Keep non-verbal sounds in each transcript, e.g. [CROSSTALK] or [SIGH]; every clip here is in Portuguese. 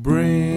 Brainstormcast.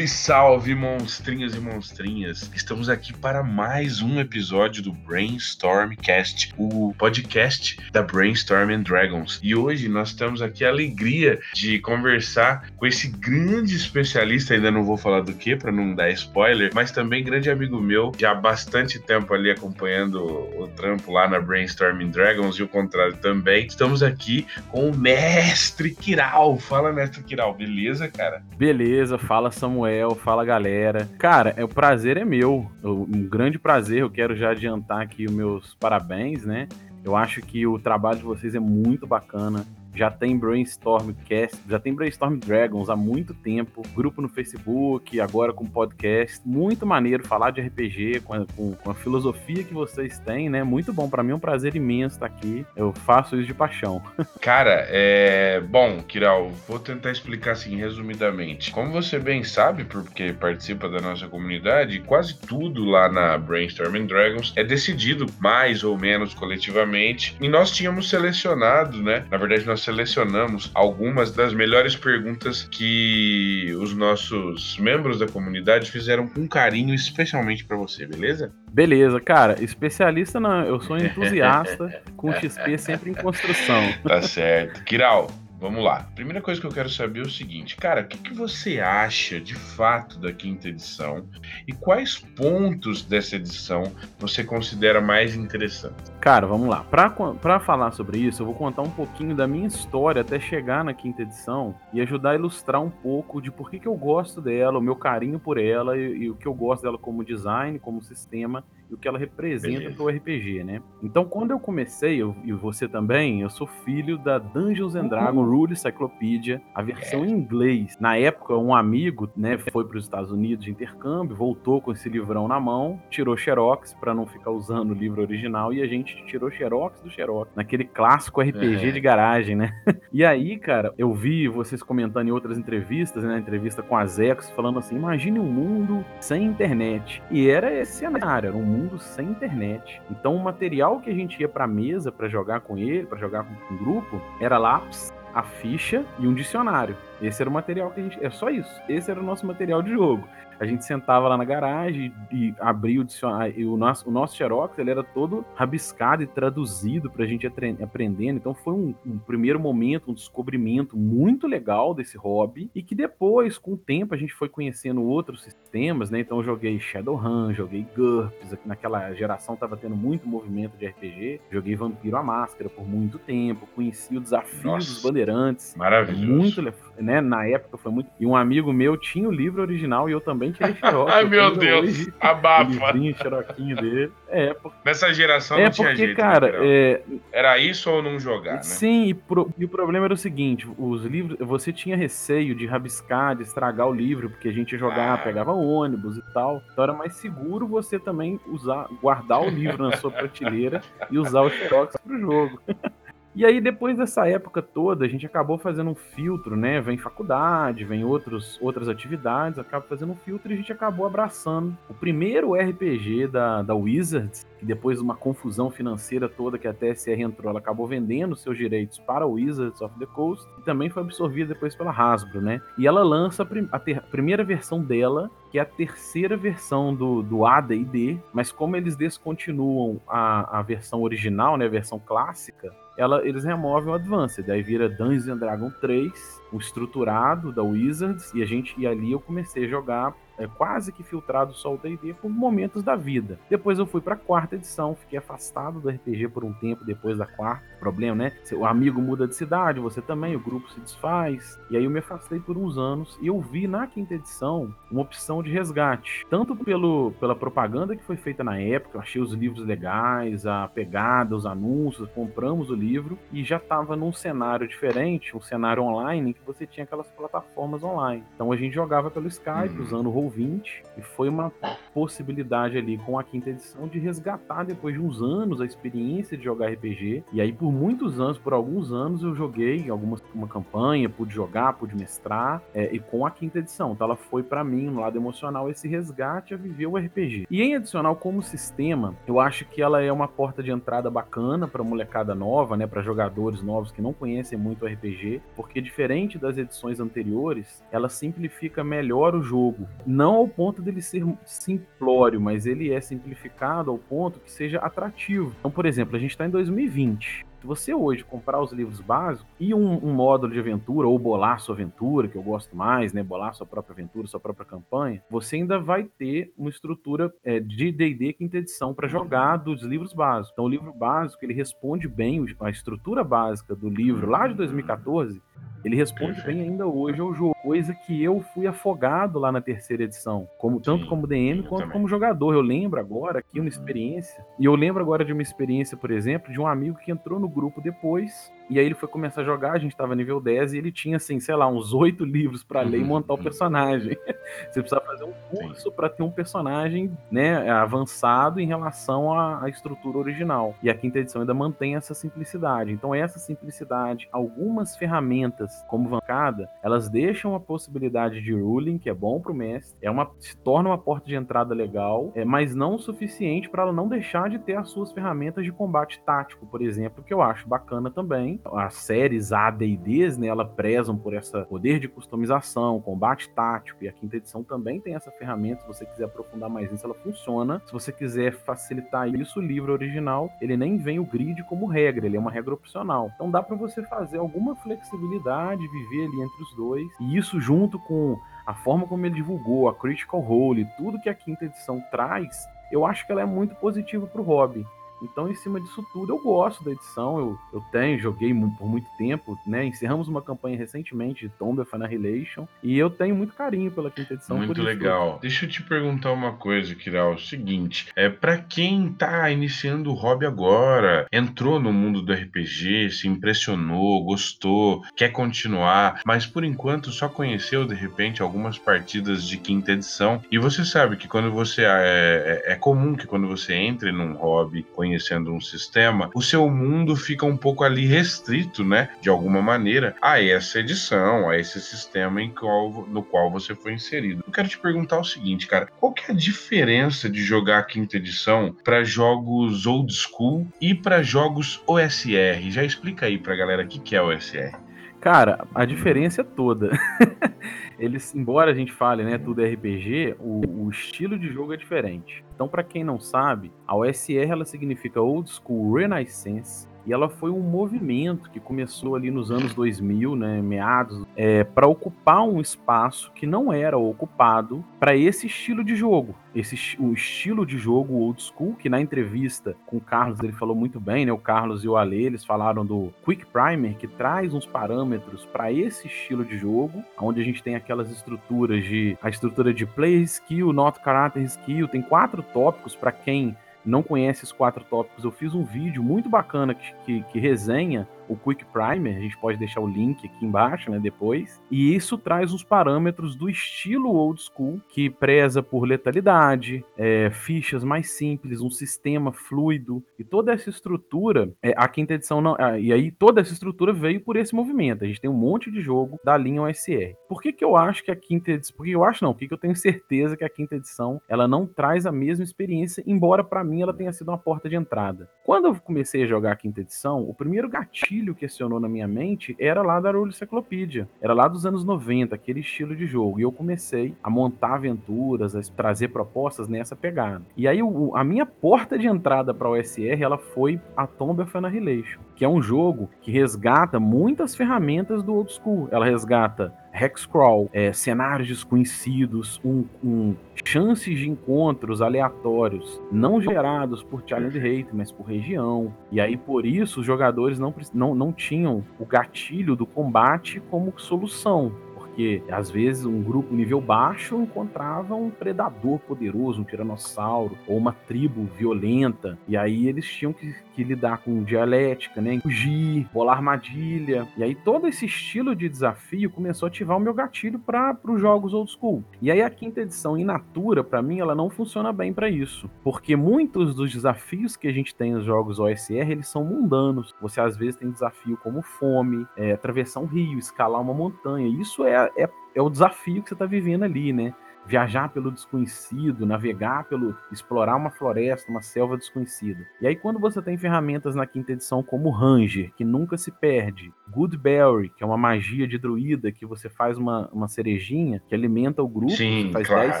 Salve, salve, monstrinhos e monstrinhas! Estamos aqui para mais um episódio do Brainstormcast, o podcast da Brainstorm and Dragons. E hoje nós temos aqui a alegria de conversar com esse grande especialista, ainda não vou falar do que para não dar spoiler, mas também grande amigo meu, já há bastante tempo ali acompanhando o trampo lá na Brainstorm and Dragons e o contrário também. Estamos aqui com o mestre Kiral. Fala, mestre Kiral, beleza, cara? Beleza, fala Samuel, fala galera. Cara, é, o prazer é meu, um grande prazer. Eu quero já adiantar aqui os meus parabéns, né? Eu acho que o trabalho de vocês é muito bacana já tem Brainstorm Cast, já tem Brainstorm Dragons há muito tempo, grupo no Facebook, agora com podcast. Muito maneiro falar de RPG com a, com, com a filosofia que vocês têm, né? Muito bom. para mim é um prazer imenso estar aqui. Eu faço isso de paixão. [LAUGHS] Cara, é. Bom, Kiral, vou tentar explicar assim resumidamente. Como você bem sabe, porque participa da nossa comunidade, quase tudo lá na Brainstorm Dragons é decidido mais ou menos coletivamente. E nós tínhamos selecionado, né? Na verdade, nós selecionamos algumas das melhores perguntas que os nossos membros da comunidade fizeram com carinho, especialmente para você, beleza? Beleza, cara. Especialista não, eu sou entusiasta [LAUGHS] com XP sempre em construção. Tá certo. Kiral, Vamos lá. Primeira coisa que eu quero saber é o seguinte, cara, o que, que, você acha de fato da quinta edição e quais pontos dessa edição você considera mais interessantes? Cara, vamos lá. Para falar sobre isso, eu vou contar um pouquinho da minha história até chegar na quinta edição e ajudar a ilustrar um pouco de por que, que eu gosto dela, o meu carinho por ela e, e o que eu gosto dela como design, como sistema e o que ela representa para o RPG, né? Então, quando eu comecei, eu, e você também, eu sou filho da Dungeons and Dragons Rule Cyclopedia, a versão em inglês. Na época, um amigo, né, foi para os Estados Unidos de intercâmbio, voltou com esse livrão na mão, tirou xerox para não ficar usando o livro original e a gente tirou xerox do xerox, naquele clássico RPG é. de garagem, né? [LAUGHS] e aí, cara, eu vi vocês comentando em outras entrevistas, né, entrevista com a Zex, falando assim: imagine um mundo sem internet. E era esse cenário, era um mundo mundo sem internet. Então o material que a gente ia para mesa para jogar com ele, para jogar com o grupo, era lápis, a ficha e um dicionário. Esse era o material que a gente. É só isso. Esse era o nosso material de jogo a gente sentava lá na garagem e abria o dicionário. E o nosso, o nosso Xerox ele era todo rabiscado e traduzido para a gente aprendendo. Então foi um, um, primeiro momento, um descobrimento muito legal desse hobby. E que depois, com o tempo, a gente foi conhecendo outros sistemas, né? Então eu joguei Shadowrun, joguei GURPS. Naquela geração tava tendo muito movimento de RPG. Joguei Vampiro à Máscara por muito tempo. Conheci o desafio Nossa, dos Bandeirantes. Maravilhoso. Muito, né? Na época foi muito. E um amigo meu tinha o livro original e eu também tirei xerox. [LAUGHS] Ai, meu Deus, hoje, abafa. O xeroquinho dele. É, porque... Nessa geração é não tinha porque, jeito. cara, é... Era isso ou não jogar, né? Sim, e, pro... e, o problema era o seguinte, os livros, você tinha receio de rabiscar, de estragar o livro, porque a gente ia jogar, ah. pegava ônibus e tal. Então era mais seguro você também usar, guardar o livro na sua prateleira e usar o xerox pro jogo. [LAUGHS] E aí, depois dessa época toda, a gente acabou fazendo um filtro, né? Vem faculdade, vem outros, outras atividades, acaba fazendo um filtro e a gente acabou abraçando o primeiro RPG da, da Wizards, que depois de uma confusão financeira toda que a TSR entrou, ela acabou vendendo seus direitos para a Wizards of the Coast e também foi absorvida depois pela Hasbro, né? E ela lança a, prim a, a primeira versão dela, que é a terceira versão do, do AD&D, mas como eles descontinuam a, a versão original, né, a versão clássica, ela, eles removem o Advanced, aí vira Dungeons and Dragons 3, o estruturado da Wizards, e a gente e ali eu comecei a jogar é, quase que filtrado só o D&D por momentos da vida. Depois eu fui para a quarta edição, fiquei afastado do RPG por um tempo depois da quarta. Problema, né? O amigo muda de cidade, você também, o grupo se desfaz. E aí eu me afastei por uns anos e eu vi na quinta edição uma opção de resgate, tanto pelo, pela propaganda que foi feita na época, eu achei os livros legais, a pegada, os anúncios, compramos o livro e já estava num cenário diferente, um cenário online em que você tinha aquelas plataformas online. Então a gente jogava pelo Skype, uhum. usando o 20 e foi uma possibilidade ali com a quinta edição de resgatar depois de uns anos a experiência de jogar RPG. E aí por muitos anos, por alguns anos eu joguei alguma uma campanha, pude jogar, pude mestrar é, e com a quinta edição. Então ela foi para mim no lado emocional esse resgate a viver o RPG. E em adicional como sistema, eu acho que ela é uma porta de entrada bacana para molecada nova, né, para jogadores novos que não conhecem muito o RPG, porque diferente das edições anteriores, ela simplifica melhor o jogo, ao ponto dele ser simplório, mas ele é simplificado ao ponto que seja atrativo. Então, por exemplo, a gente está em 2020. Se você hoje comprar os livros básicos e um, um, módulo de aventura, ou bolar sua aventura, que eu gosto mais, né? Bolar sua própria aventura, sua própria campanha, você ainda vai ter uma estrutura é, de DD quinta edição para jogar dos livros básicos. Então, o livro básico ele responde bem a estrutura básica do livro lá de 2014 ele responde bem ainda hoje ao jogo, coisa que eu fui afogado lá na terceira edição, como tanto como DM quanto também. como jogador. Eu lembro agora aqui uma experiência, e eu lembro agora de uma experiência, por exemplo, de um amigo que entrou no grupo depois e aí ele foi começar a jogar, a gente tava nível 10 e ele tinha, assim, sei lá, uns oito livros para ler e montar o uhum. personagem. [LAUGHS] Você precisa fazer um curso para ter um personagem, né, avançado em relação à, à, estrutura original. E a quinta edição ainda mantém essa simplicidade. Então, essa simplicidade, algumas ferramentas, como Vancada, elas deixam a possibilidade de ruling, que é bom pro mestre, é uma, se torna uma porta de entrada legal, é, mas não o suficiente para ela não deixar de ter as suas ferramentas de combate tático, por exemplo, que eu acho bacana também as séries AD&Ds, né, ela prezam por essa poder de customização, combate tático, e a quinta edição também tem essa ferramenta, se você quiser aprofundar mais nisso, ela funciona. Se você quiser facilitar isso, o livro original, ele nem vem o grid como regra, ele é uma regra opcional. Então dá para você fazer alguma flexibilidade, viver ali entre os dois, e isso junto com a forma como ele divulgou, a Critical Role, tudo que a quinta edição traz, eu acho que ela é muito positiva para o hobby. Então, em cima disso tudo, eu gosto da edição. Eu, eu tenho, joguei por muito tempo, né? Encerramos uma campanha recentemente de Tomb of Annihilation. E eu tenho muito carinho pela quinta edição. Muito legal. Deixa eu te perguntar uma coisa, Kiral. É o seguinte: é para quem tá iniciando o hobby agora, entrou no mundo do RPG, se impressionou, gostou, quer continuar, mas por enquanto só conheceu de repente algumas partidas de quinta edição. E você sabe que quando você. É, é, é comum que quando você entre num hobby, conhecendo um sistema, o seu mundo fica um pouco ali restrito, né, de alguma maneira, a essa edição, a esse sistema em qual, no qual você foi inserido. Eu quero te perguntar o seguinte, cara, qual que é a diferença de jogar a quinta edição para jogos old school e para jogos OSR? Já explica aí pra galera o que, que é OSR. Cara, a diferença é toda. [LAUGHS] Eles, embora a gente fale, né, tudo é RPG, o, o estilo de jogo é diferente. Então, para quem não sabe, a OSR ela significa Old School Renaissance e ela foi um movimento que começou ali nos anos 2000, né, meados, é, para ocupar um espaço que não era ocupado para esse estilo de jogo. Esse o estilo de jogo old school, que na entrevista com o Carlos ele falou muito bem, né? O Carlos e o Ale, eles falaram do Quick Primer, que traz uns parâmetros para esse estilo de jogo, onde a gente tem aquelas estruturas de a estrutura de play skill, not character skill, tem quatro tópicos para quem não conhece os quatro tópicos, eu fiz um vídeo muito bacana que, que, que resenha o Quick Primer, a gente pode deixar o link aqui embaixo, né, depois. E isso traz os parâmetros do estilo old school, que preza por letalidade, é, fichas mais simples, um sistema fluido e toda essa estrutura. É, a quinta edição não, e aí toda essa estrutura veio por esse movimento. A gente tem um monte de jogo da linha OSR. Por que, que eu acho que a quinta edição, porque eu acho não, porque eu tenho certeza que a quinta edição ela não traz a mesma experiência, embora para mim ela tenha sido uma porta de entrada. Quando eu comecei a jogar a quinta edição, o primeiro gatilho gatilho que acionou na minha mente era lá da Rule Cyclopedia. Era lá dos anos 90, aquele estilo de jogo. E eu comecei a montar aventuras, a trazer propostas nessa pegada. E aí o, a minha porta de entrada para o OSR ela foi a Tomb of Annihilation, que é um jogo que resgata muitas ferramentas do old school. Ela resgata Hexcrawl, é, cenários desconhecidos, um, um, chances de encontros aleatórios, não gerados por challenge rate, mas por região. E aí, por isso, os jogadores não, não, não tinham o gatilho do combate como solução porque às vezes um grupo nível baixo encontrava um predador poderoso, um tiranossauro, ou uma tribo violenta, e aí eles tinham que, que lidar com dialética, né? Fugir, bolar armadilha. E aí todo esse estilo de desafio começou a ativar o meu gatilho para os jogos old school. E aí a quinta edição in natura, para mim, ela não funciona bem para isso, porque muitos dos desafios que a gente tem nos jogos OSR, eles são mundanos. Você às vezes tem desafio como fome, é, atravessar um rio, escalar uma montanha. Isso é, é, é o desafio que você está vivendo ali, né? Viajar pelo desconhecido, navegar pelo explorar uma floresta, uma selva desconhecida. E aí quando você tem ferramentas na quinta edição como Ranger, que nunca se perde, Goodberry, que é uma magia de druida que você faz uma, uma cerejinha que alimenta o grupo, Sim, você faz claro. 10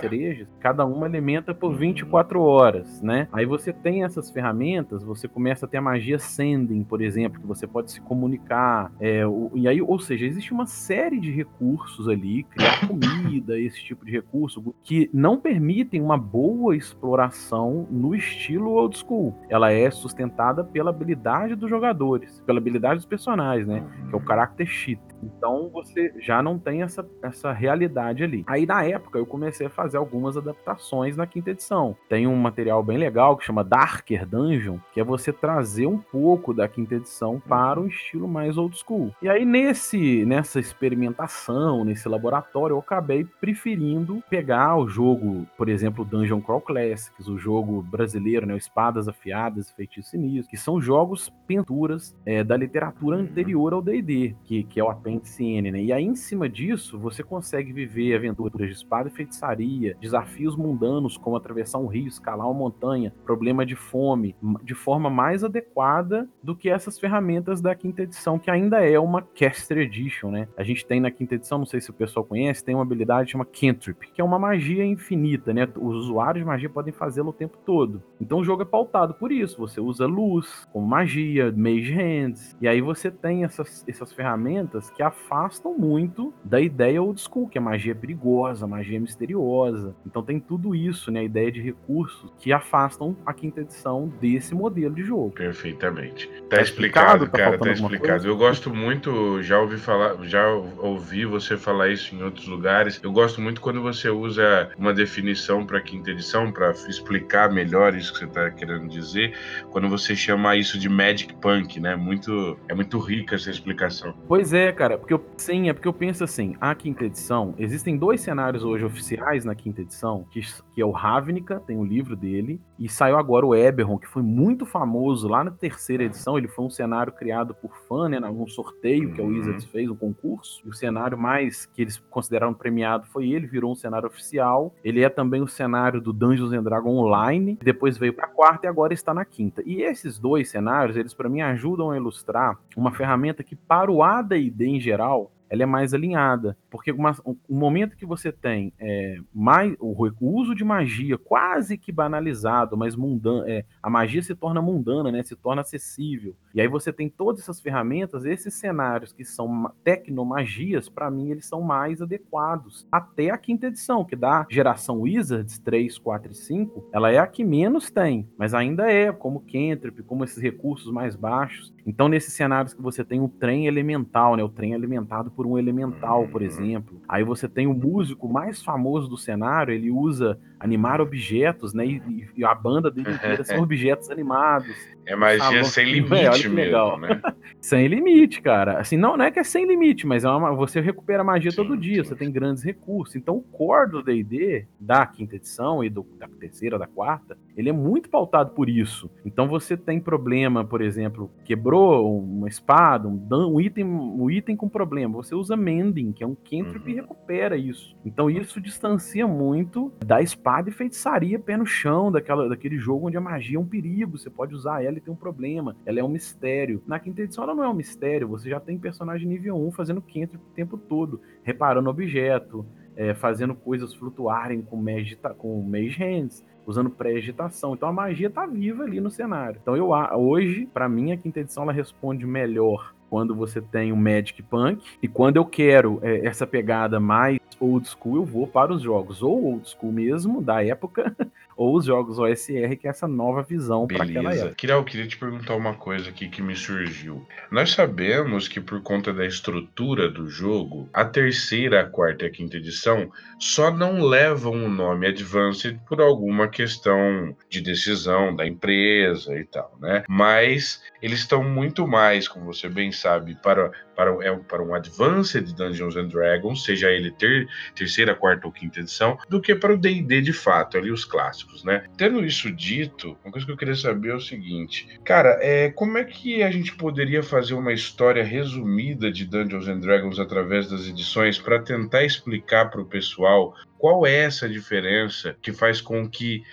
cerejas, cada uma alimenta por 24 horas, né? Aí você tem essas ferramentas, você começa a ter a magia Sending, por exemplo, que você pode se comunicar, é, o, e aí, ou seja, existe uma série de recursos ali, criar [LAUGHS] comida, esse tipo de recurso, que não permitem uma boa exploração no estilo old school. Ela é sustentada pela habilidade dos jogadores, pela habilidade dos personagens, né? Que é o character sheet. Então você já não tem essa, essa realidade ali. Aí na época eu comecei a fazer algumas adaptações na quinta edição. Tem um material bem legal que chama Darker Dungeon, que é você trazer um pouco da quinta edição para um estilo mais old school. E aí nesse nessa experimentação, nesse laboratório, eu acabei preferindo pegar o jogo, por exemplo, Dungeon Crawl Classics, o jogo brasileiro, né, Espadas Afiadas e Feitiço Sinistro, que são jogos pinturas é, da literatura anterior ao D&D, que, que é o apêndice N, né? E aí, em cima disso, você consegue viver aventuras de espada e feitiçaria, desafios mundanos, como atravessar um rio, escalar uma montanha, problema de fome, de forma mais adequada do que essas ferramentas da quinta edição, que ainda é uma Caster Edition, né? A gente tem na quinta edição, não sei se o pessoal conhece, tem uma habilidade chamada Cantrip, que é uma magia infinita, né? Os usuários de magia podem fazê-lo o tempo todo. Então o jogo é pautado por isso. Você usa luz como magia, Mage Hands, e aí você tem essas, essas ferramentas que afastam muito da ideia old school, que a magia é perigosa, a magia é misteriosa. Então tem tudo isso, né? A ideia de recursos que afastam a quinta edição desse modelo de jogo. Perfeitamente. Tá, Tá explicado, explicado? Tá cara, tá alguma explicado. Eu gosto muito, já ouvi falar, já ouvi você falar isso em outros lugares. Eu gosto muito quando você usa uma definição para quinta edição para explicar melhor isso que você tá querendo dizer, quando você chama isso de Magic Punk, né? Muito é muito rica essa explicação. Pois é, cara, porque eu, sim, é porque eu penso assim, a quinta edição, existem dois cenários hoje oficiais na quinta edição, que, que é o Ravnica, tem o livro dele, e saiu agora o Eberron, que foi muito famoso lá na terceira edição, ele foi um cenário criado por fã, né, num sorteio que a Uhum. Wizards fez, um concurso, e o cenário mais que eles consideraram premiado foi ele, virou um cenário oficial, ele é também o cenário do Dungeons and Dragons Online, depois veio pra quarta e agora está na quinta. E esses dois cenários, eles para mim ajudam a ilustrar uma ferramenta que para o AD&D em geral, ela é mais alinhada. Porque uma, o o momento que você tem é, mais, o, o uso de magia quase que banalizado, mas mundano, é, a magia se torna mundana, né, se torna acessível. E aí você tem todas essas ferramentas, esses cenários que são ma- tecnomagias, para mim eles são mais adequados. Até a quinta edição, que da geração Wizards 3, 4 e 5, ela é a que menos tem, mas ainda é, como Cantrip, como esses recursos mais baixos. Então, nesses cenários que você tem um trem elemental, né? O trem alimentado por um elemental, por exemplo. Aí você tem o músico mais famoso do cenário, ele usa animar objetos, né? E, e a banda dele inteira são [LAUGHS] objetos animados. [LAUGHS] É magia sem é, limite que mesmo, legal. né? [LAUGHS] Sem limite, cara. Assim, não, não é que é sem limite, mas é uma, você recupera magia Sim, todo dia, sim, você tem grandes recursos. Então, o core do D&D, da quinta edição e do, da terceira, da quarta, ele é muito pautado por isso. Então, você tem problema, por exemplo, quebrou uma espada, um, um item, um item com problema, você usa Mending, que é um cantrip e Uhum. recupera isso. Então, isso distancia muito da espada e feitiçaria pé no chão, daquela, daquele jogo onde a magia é um perigo, você pode usar ela e tem um problema, ela é um mistério. Na quinta edição ela não é um mistério, você já tem personagem nível 1 fazendo cantrip o tempo todo, reparando objeto, é, fazendo coisas flutuarem com mage, com mage hands, usando pré-agitação. Então a magia tá viva ali no cenário. Então eu hoje, pra mim a quinta edição ela responde melhor quando você tem um Magic Punk e quando eu quero é, essa pegada mais old school, eu vou para os jogos ou old school mesmo da época [LAUGHS] ou os jogos OSR, que é essa nova visão para aquela época. Kiral, eu queria te perguntar uma coisa aqui que me surgiu. Nós sabemos que por conta da estrutura do jogo, a terceira, a quarta e a quinta edição só não levam o nome Advanced por alguma questão de decisão da empresa e tal, né? Mas eles estão muito mais, como você bem sabe, para, para, é, para um Advanced Dungeons and Dragons, seja ele ter, terceira, quarta ou quinta edição, do que para o D&D de fato, ali os clássicos, né? Tendo isso dito, uma coisa que eu queria saber é o seguinte, cara, é, como é que a gente poderia fazer uma história resumida de Dungeons and Dragons através das edições para tentar explicar para o pessoal qual é essa diferença que faz com que,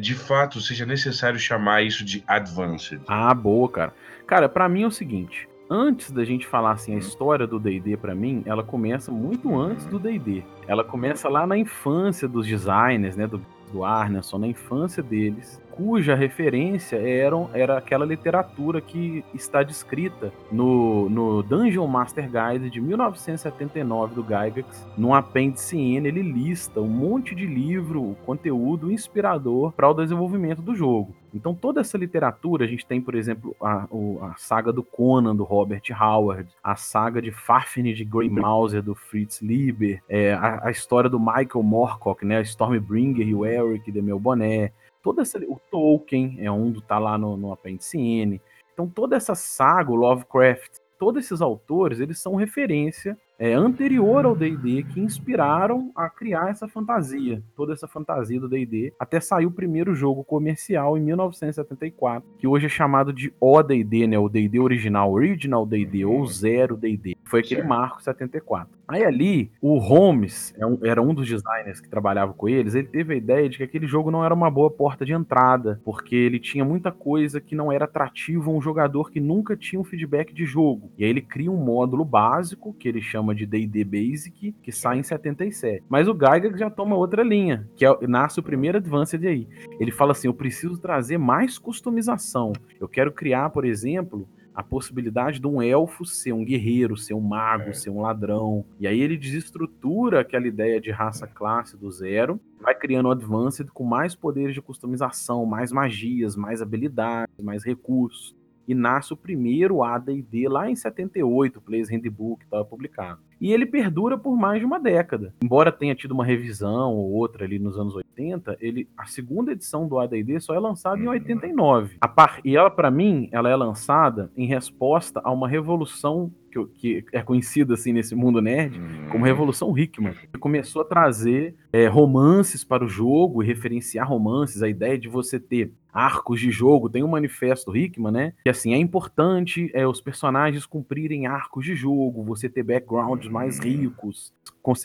de fato, seja necessário chamar isso de Advanced? Ah, boa, cara. Cara, para mim é o seguinte. Antes da gente falar assim, a história do D&D para mim, ela começa muito antes do D&D. Ela começa lá na infância dos designers, né, do, do Arneson, na infância deles cuja referência era, era aquela literatura que está descrita no, no Dungeon Master Guide de 1979 do Gygax. No apêndice N, ele lista um monte de livro, conteúdo inspirador para o desenvolvimento do jogo. Então, toda essa literatura, a gente tem, por exemplo, a, a saga do Conan, do Robert Howard, a saga de Fafnir de Grey Mauser, do Fritz Lieber, é, a, a, história do Michael Moorcock, né, Stormbringer e o Eric de Melboné, toda essa, o Tolkien é um do tá lá no, no apêndice N. Então toda essa saga, o Lovecraft, todos esses autores, eles são referência é, anterior ao D&D que inspiraram a criar essa fantasia, toda essa fantasia do D&D, até sair o primeiro jogo comercial em 1974, que hoje é chamado de OD&D, né, o D&D original, Original D&D ou Zero D&D. Foi aquele marco 74. Aí ali, o Holmes, é era um dos designers que trabalhava com eles, ele teve a ideia de que aquele jogo não era uma boa porta de entrada, porque ele tinha muita coisa que não era atrativo a um jogador que nunca tinha um feedback de jogo. E aí ele cria um módulo básico, que ele chama de D&D Basic, que sai em 77. Mas o Gygax já toma outra linha, que é, nasce o primeiro Advanced aí. Ele fala assim, eu preciso trazer mais customização. Eu quero criar, por exemplo, a possibilidade de um elfo ser um guerreiro, ser um mago, é. ser um ladrão. E aí ele desestrutura aquela ideia de raça classe do zero, vai criando um advanced com mais poderes de customização, mais magias, mais habilidades, mais recursos. E nasce o primeiro AD&D lá em 78, o Players Handbook estava publicado e ele perdura por mais de uma década. Embora tenha tido uma revisão ou outra ali nos anos 80, ele, a segunda edição do AD&D só é lançada em 89. A par, e ela, para mim, ela é lançada em resposta a uma revolução que, é conhecida assim nesse mundo nerd como Revolução Hickman, que começou a trazer é, romances para o jogo e referenciar romances, a ideia de você ter arcos de jogo, tem um manifesto Hickman, né? Que assim, é importante é, os personagens cumprirem arcos de jogo, você ter backgrounds mais ricos,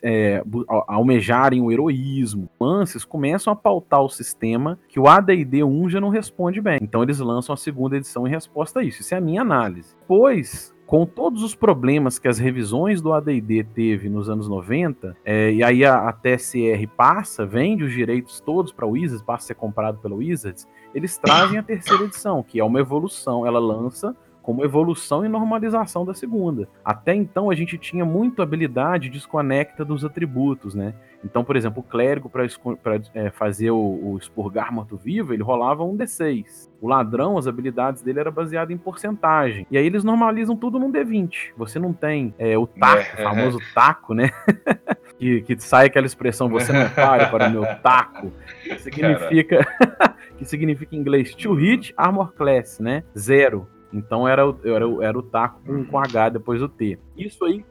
é, almejarem o heroísmo. Lances começam a pautar o sistema que o AD&D 1 já não responde bem. Então eles lançam a segunda edição em resposta a isso. Isso é a minha análise. Depois, com todos os problemas que as revisões do AD&D teve nos anos 90, é, e aí a, a, TSR passa, vende os direitos todos para o Wizards, passa a ser comprado pela Wizards, eles trazem a terceira edição, que é uma evolução, ela lança como evolução e normalização da segunda. Até então a gente tinha muito habilidade desconecta dos atributos, né? Então, por exemplo, o clérigo para é, fazer o, o expurgar morto-vivo, ele rolava um D6. O ladrão, as habilidades dele era baseado em porcentagem. E aí eles normalizam tudo num D20. Você não tem é, o taco, é, o famoso taco, né? [LAUGHS] que, que sai aquela expressão, você não para para o meu [LAUGHS] taco. Que significa, [LAUGHS] que significa em inglês to hit armor class, né? Zero. Então era, era, era o taco com, com H depois o T. Isso aí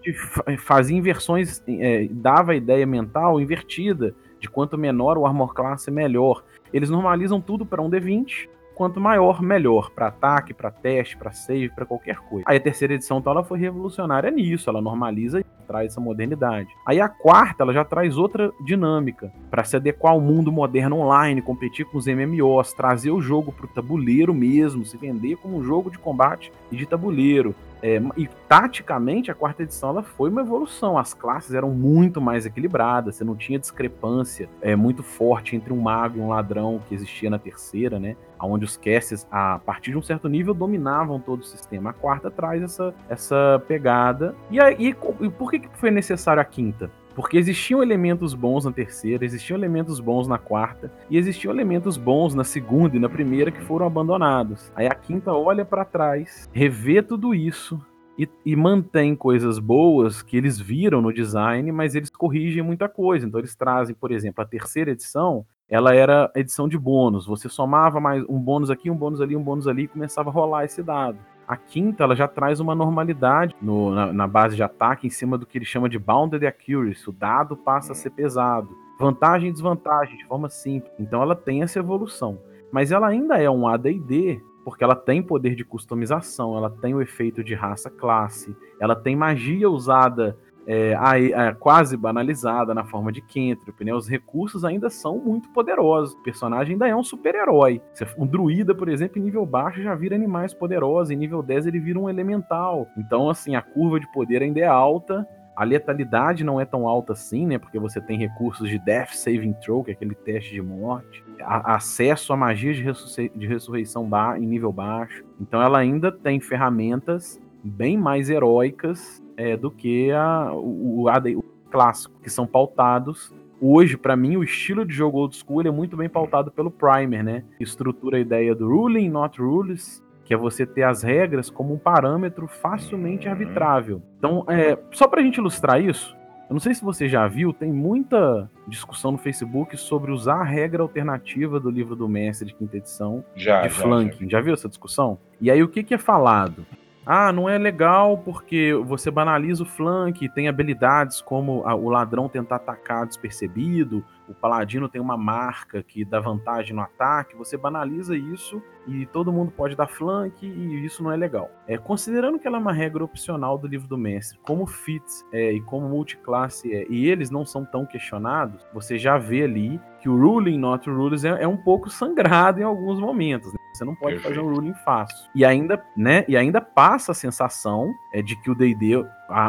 fazia inversões, é, dava a ideia mental invertida de quanto menor o armor class, melhor. Eles normalizam tudo para um D20, quanto maior, melhor, para ataque, para teste, para save, para qualquer coisa. Aí a terceira edição então, ela foi revolucionária nisso, ela normaliza e traz essa modernidade. Aí a quarta, ela já traz outra dinâmica para se adequar ao mundo moderno online, competir com os MMOs, trazer o jogo pro tabuleiro mesmo, se vender como um jogo de combate e de tabuleiro. É, e taticamente a quarta edição ela foi uma evolução. As classes eram muito mais equilibradas, você não tinha discrepância é, muito forte entre um mago e um ladrão que existia na terceira, né? Onde os castes, a partir de um certo nível, dominavam todo o sistema. A quarta traz essa, essa pegada. E aí, e por que, que foi necessário a quinta? Porque existiam elementos bons na terceira, existiam elementos bons na quarta, e existiam elementos bons na segunda e na primeira que foram abandonados. Aí a quinta olha para trás, revê tudo isso, e, e, mantém coisas boas que eles viram no design, mas eles corrigem muita coisa. Então eles trazem, por exemplo, a terceira edição, ela era edição de bônus. Você somava mais um bônus aqui, um bônus ali, um bônus ali, e começava a rolar esse dado. A quinta, ela já traz uma normalidade no, na, na, base de ataque em cima do que ele chama de bounded accuracy. O dado passa a ser pesado. Vantagem e desvantagem, de forma simples. Então ela tem essa evolução. Mas ela ainda é um AD&D porque ela tem poder de customização, ela tem o efeito de raça-classe, ela tem magia usada é, a, a, quase banalizada na forma de Kentrip, né? Os recursos ainda são muito poderosos. O personagem ainda é um super-herói. Um druida, por exemplo, em nível baixo já vira animais poderosos, em nível 10 ele vira um elemental. Então, assim, a curva de poder ainda é alta. A letalidade não é tão alta assim, né? Porque você tem recursos de Death Saving Throw, que é aquele teste de morte acesso a magias de, de ressurreição em nível baixo. Então ela ainda tem ferramentas bem mais heróicas é, do que a, o, o, o, clássico, que são pautados. Hoje, para mim, o estilo de jogo old school é muito bem pautado pelo Primer, né? Estrutura a ideia do ruling, not rules, que é você ter as regras como um parâmetro facilmente arbitrável. Então, é, só para a gente ilustrar isso, eu não sei se você já viu, tem muita discussão no Facebook sobre usar a regra alternativa do livro do mestre de quinta edição já, de já, flanking. Já. já viu essa discussão? E aí o que, que é falado? Ah, não é legal porque você banaliza o flank, tem habilidades como o ladrão tentar atacar despercebido, o paladino tem uma marca que dá vantagem no ataque, você banaliza isso e todo mundo pode dar flank e isso não é legal. É, considerando que ela é uma regra opcional do livro do mestre, como fits é, e como multiclasse é, e eles não são tão questionados, você já vê ali que o ruling not rules é, é um pouco sangrado em alguns momentos. Você não pode Perfeito. fazer um ruling fácil. E ainda, né, e ainda passa a sensação é, de que o D&D,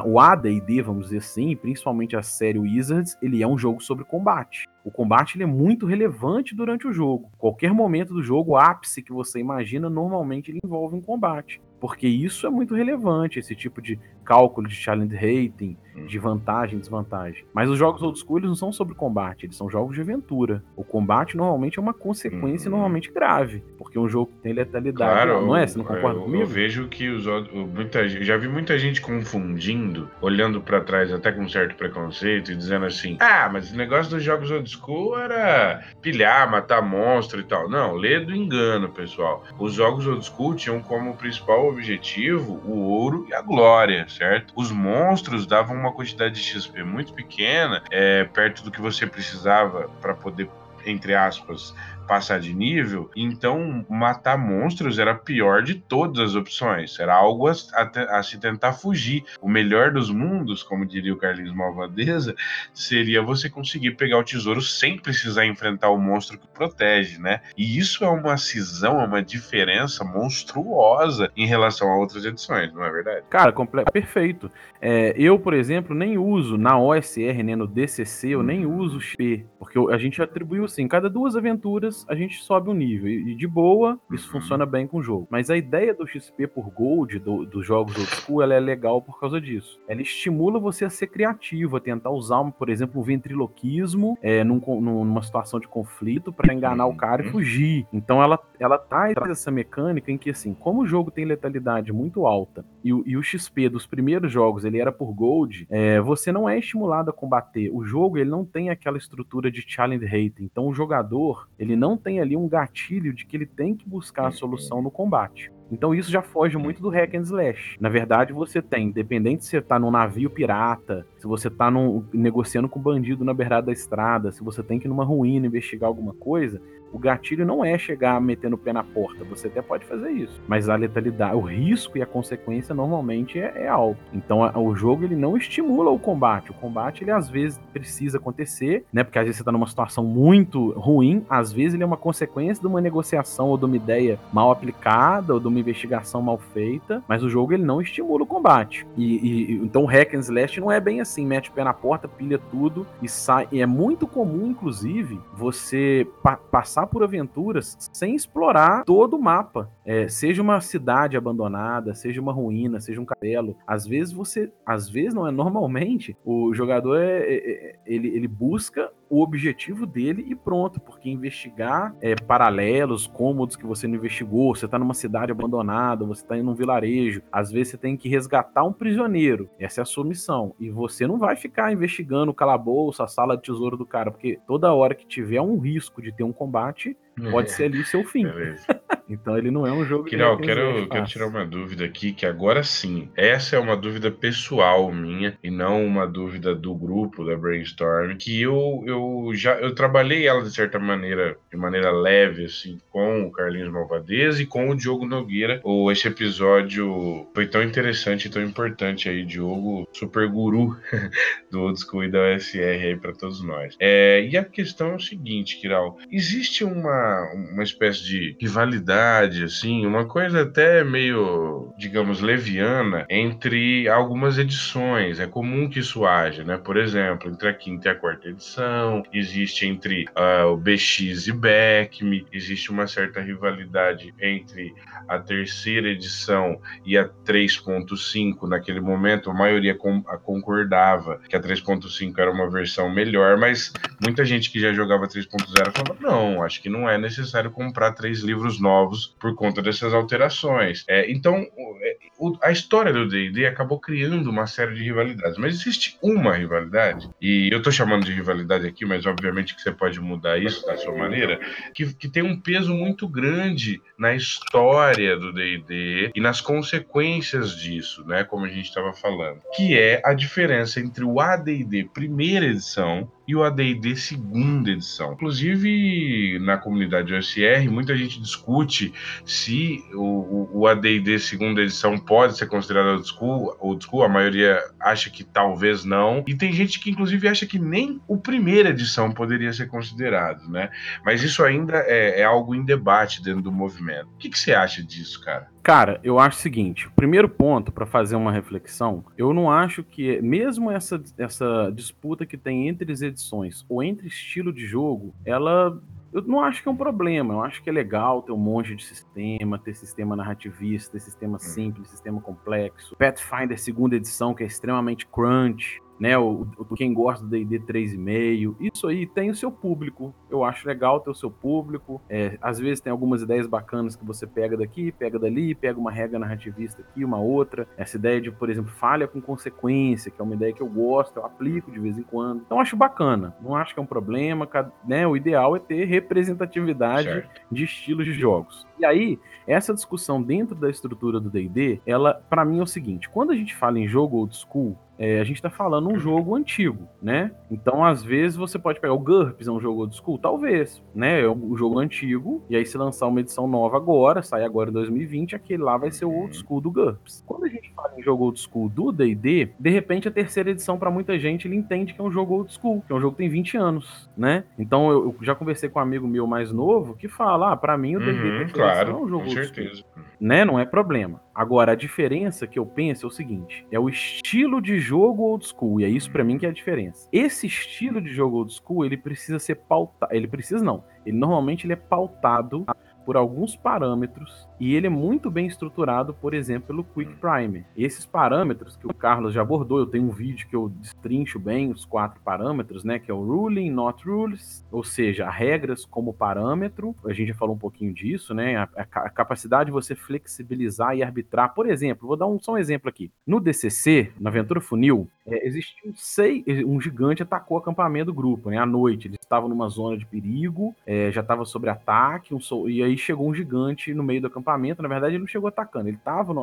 o AD&D, vamos dizer assim, principalmente a série Wizards, ele é um jogo sobre combate. O combate ele é muito relevante durante o jogo. Qualquer momento do jogo, o ápice que você imagina, normalmente ele envolve um combate. Porque isso é muito relevante, esse tipo de cálculo de challenge rating, de vantagem e desvantagem. Mas os jogos old school eles não são sobre combate, eles são jogos de aventura. O combate normalmente é uma consequência uhum. normalmente grave, porque um jogo que tem letalidade, claro, não é? Você não concorda eu, comigo? Eu vejo que os muita, já vi muita gente confundindo, olhando para trás até com um certo preconceito e dizendo assim: "Ah, mas o negócio dos jogos old school era pilhar, matar monstro e tal". Não, lê do engano, pessoal. Os jogos old school tinham como principal objetivo o ouro e a glória, certo? Os monstros davam uma quantidade de XP muito pequena, é, perto do que você precisava para poder entre aspas, passar de nível, então matar monstros era a pior de todas as opções. Era algo a, a, a, se tentar fugir. O melhor dos mundos, como diria o Carlinhos Malvadeza, seria você conseguir pegar o tesouro sem precisar enfrentar o monstro que protege, né? E isso é uma cisão, é uma diferença monstruosa em relação a outras edições, não é verdade? Cara, perfeito. É, eu, por exemplo, nem uso na OSR, né, no DCC, eu nem uso XP, porque a gente atribuiu assim, cada duas aventuras a gente sobe um nível. E de boa, isso uhum. funciona bem com o jogo. Mas a ideia do XP por Gold, do, dos jogos old school, ela é legal por causa disso. Ela estimula você a ser criativo, a tentar usar, por exemplo, o ventriloquismo é, num, numa situação de conflito para enganar o cara e uhum. fugir. Então ela, ela traz essa mecânica em que, assim, como o jogo tem letalidade muito alta e o, e o XP dos primeiros jogos ele era por Gold, é, você não é estimulado a combater. O jogo ele não tem aquela estrutura de challenge rating. Então o jogador ele não tem ali um gatilho de que ele tem que buscar a solução no combate. Então isso já foge muito do hack and slash. Na verdade, você tem, independente se você tá num navio pirata, se você tá num, negociando com um bandido na beirada da estrada, se você tem que ir numa ruína investigar alguma coisa, o gatilho não é chegar metendo o pé na porta. Você até pode fazer isso. Mas a letalidade, o risco e a consequência normalmente é, é alto. Então a, o jogo ele não estimula o combate. O combate ele às vezes precisa acontecer, né? Porque às vezes você tá numa situação muito ruim, às vezes ele é uma consequência de uma negociação ou de uma ideia mal aplicada ou de uma investigação mal feita, mas o jogo ele não estimula o combate. E, e então o hack and slash não é bem assim assim, mete o pé na porta, pilha tudo e sai. E é muito comum, inclusive, você pa passar por aventuras sem explorar todo o mapa. É, seja uma cidade abandonada, seja uma ruína, seja um castelo. Às vezes você. Às vezes não é normalmente, o jogador é, é, é ele, ele busca o objetivo dele e pronto, porque investigar é, paralelos, cômodos que você não investigou, você está numa cidade abandonada, você está em um vilarejo, às vezes você tem que resgatar um prisioneiro, essa é a sua missão, e você não vai ficar investigando o calabouço, a sala de tesouro do cara, porque toda hora que tiver um risco de ter um combate, pode é. ser ali o seu fim. [LAUGHS] então ele não é um jogo que não, quero, quero tirar uma dúvida aqui, que agora sim, essa é uma dúvida pessoal minha e não uma dúvida do grupo da Brainstorm, que eu, eu já eu trabalhei ela de certa maneira, de maneira leve, assim, com o Carlinhos Malvadez e com o Diogo Nogueira. Ou esse episódio foi tão interessante e tão importante aí, Diogo, super guru [LAUGHS] do Old School e da OSR aí para todos nós. É, e a questão é o seguinte, Kiral, existe uma uma, espécie de rivalidade, assim, uma coisa até meio, digamos, leviana entre algumas edições. É comum que isso haja, né? Por exemplo, entre a quinta e a quarta edição, existe entre uh, o BX e Beckme, existe uma certa rivalidade entre a terceira edição e a 3.5 naquele momento, a maioria com, a concordava que a 3.5 era uma versão melhor, mas muita gente que já jogava 3.0 falava, não, acho que não é necessário comprar três livros novos por conta dessas alterações. É, então, é, o, a história do D&D acabou criando uma série de rivalidades, mas existe uma rivalidade, e eu estou chamando de rivalidade aqui, mas obviamente que você pode mudar isso da sua maneira, que, que tem um peso muito grande na história do D&D e nas consequências disso, né, como a gente estava falando, que é a diferença entre o AD&D primeira edição e o AD&D segunda edição. Inclusive, na comunidade OSR, muita gente discute se o, o AD&D segunda edição pode ser considerado old school, old school, a maioria acha que talvez não, e tem gente que inclusive acha que nem o primeira edição poderia ser considerado, né? Mas isso ainda é, é algo em debate dentro do movimento. O que, que você acha disso, cara? Cara, eu acho o seguinte: o primeiro ponto para fazer uma reflexão, eu não acho que, mesmo essa, essa disputa que tem entre as edições ou entre estilo de jogo, ela eu não acho que é um problema. Eu acho que é legal ter um monte de sistema, ter sistema narrativista, ter sistema hum. simples, sistema complexo. Pathfinder segunda edição, que é extremamente crunch né? O, o quem gosta do D&D 3,5, isso aí tem o seu público. Eu acho legal ter o seu público. É, às vezes tem algumas ideias bacanas que você pega daqui, pega dali, pega uma regra narrativista aqui, uma outra. Essa ideia de, por exemplo, falha com consequência, que é uma ideia que eu gosto, eu aplico de vez em quando. Então acho bacana. Não acho que é um problema, né? O ideal é ter representatividade certo. de estilos de jogos. E aí, essa discussão dentro da estrutura do D&D, ela, para mim é o seguinte: quando a gente fala em jogo old school, é, a gente está falando um jogo antigo, né? Então, às vezes, você pode pegar o GURPS, é um jogo old school? Talvez, né? É um jogo antigo, e aí se lançar uma edição nova agora, sai agora em 2020, aquele lá vai ser o old school do GURPS. Quando a gente fala em jogo old school do D&D, de repente a terceira edição, para muita gente, ele entende que é um jogo old school, que é um jogo que tem 20 anos, né? Então, eu, eu já conversei com um amigo meu mais novo que fala, ah, para mim o D&D uhum, claro, é um jogo com certeza. School né? Não é problema. Agora, a diferença que eu penso é o seguinte: é o estilo de jogo old school, e é isso para mim que é a diferença. Esse estilo de jogo old school, ele precisa ser pautado. Ele precisa não. Ele normalmente ele é pautado por alguns parâmetros e ele é muito bem estruturado, por exemplo, pelo Quick Primer. Esses parâmetros que o Carlos já abordou, eu tenho um vídeo que eu destrincho bem os quatro parâmetros, né, que é o ruling, not rules, ou seja, regras como parâmetro. A gente já falou um pouquinho disso, né, a, a capacidade de você flexibilizar e arbitrar. Por exemplo, vou dar um, só um exemplo aqui. No DCC, na Aventura Funil, é, existiu sei, um gigante atacou o acampamento do grupo, né, à noite. Eles estavam numa zona de perigo, é, já estava sob ataque, um, e aí chegou um gigante no meio do acampamento. Na verdade, ele não chegou atacando, ele estava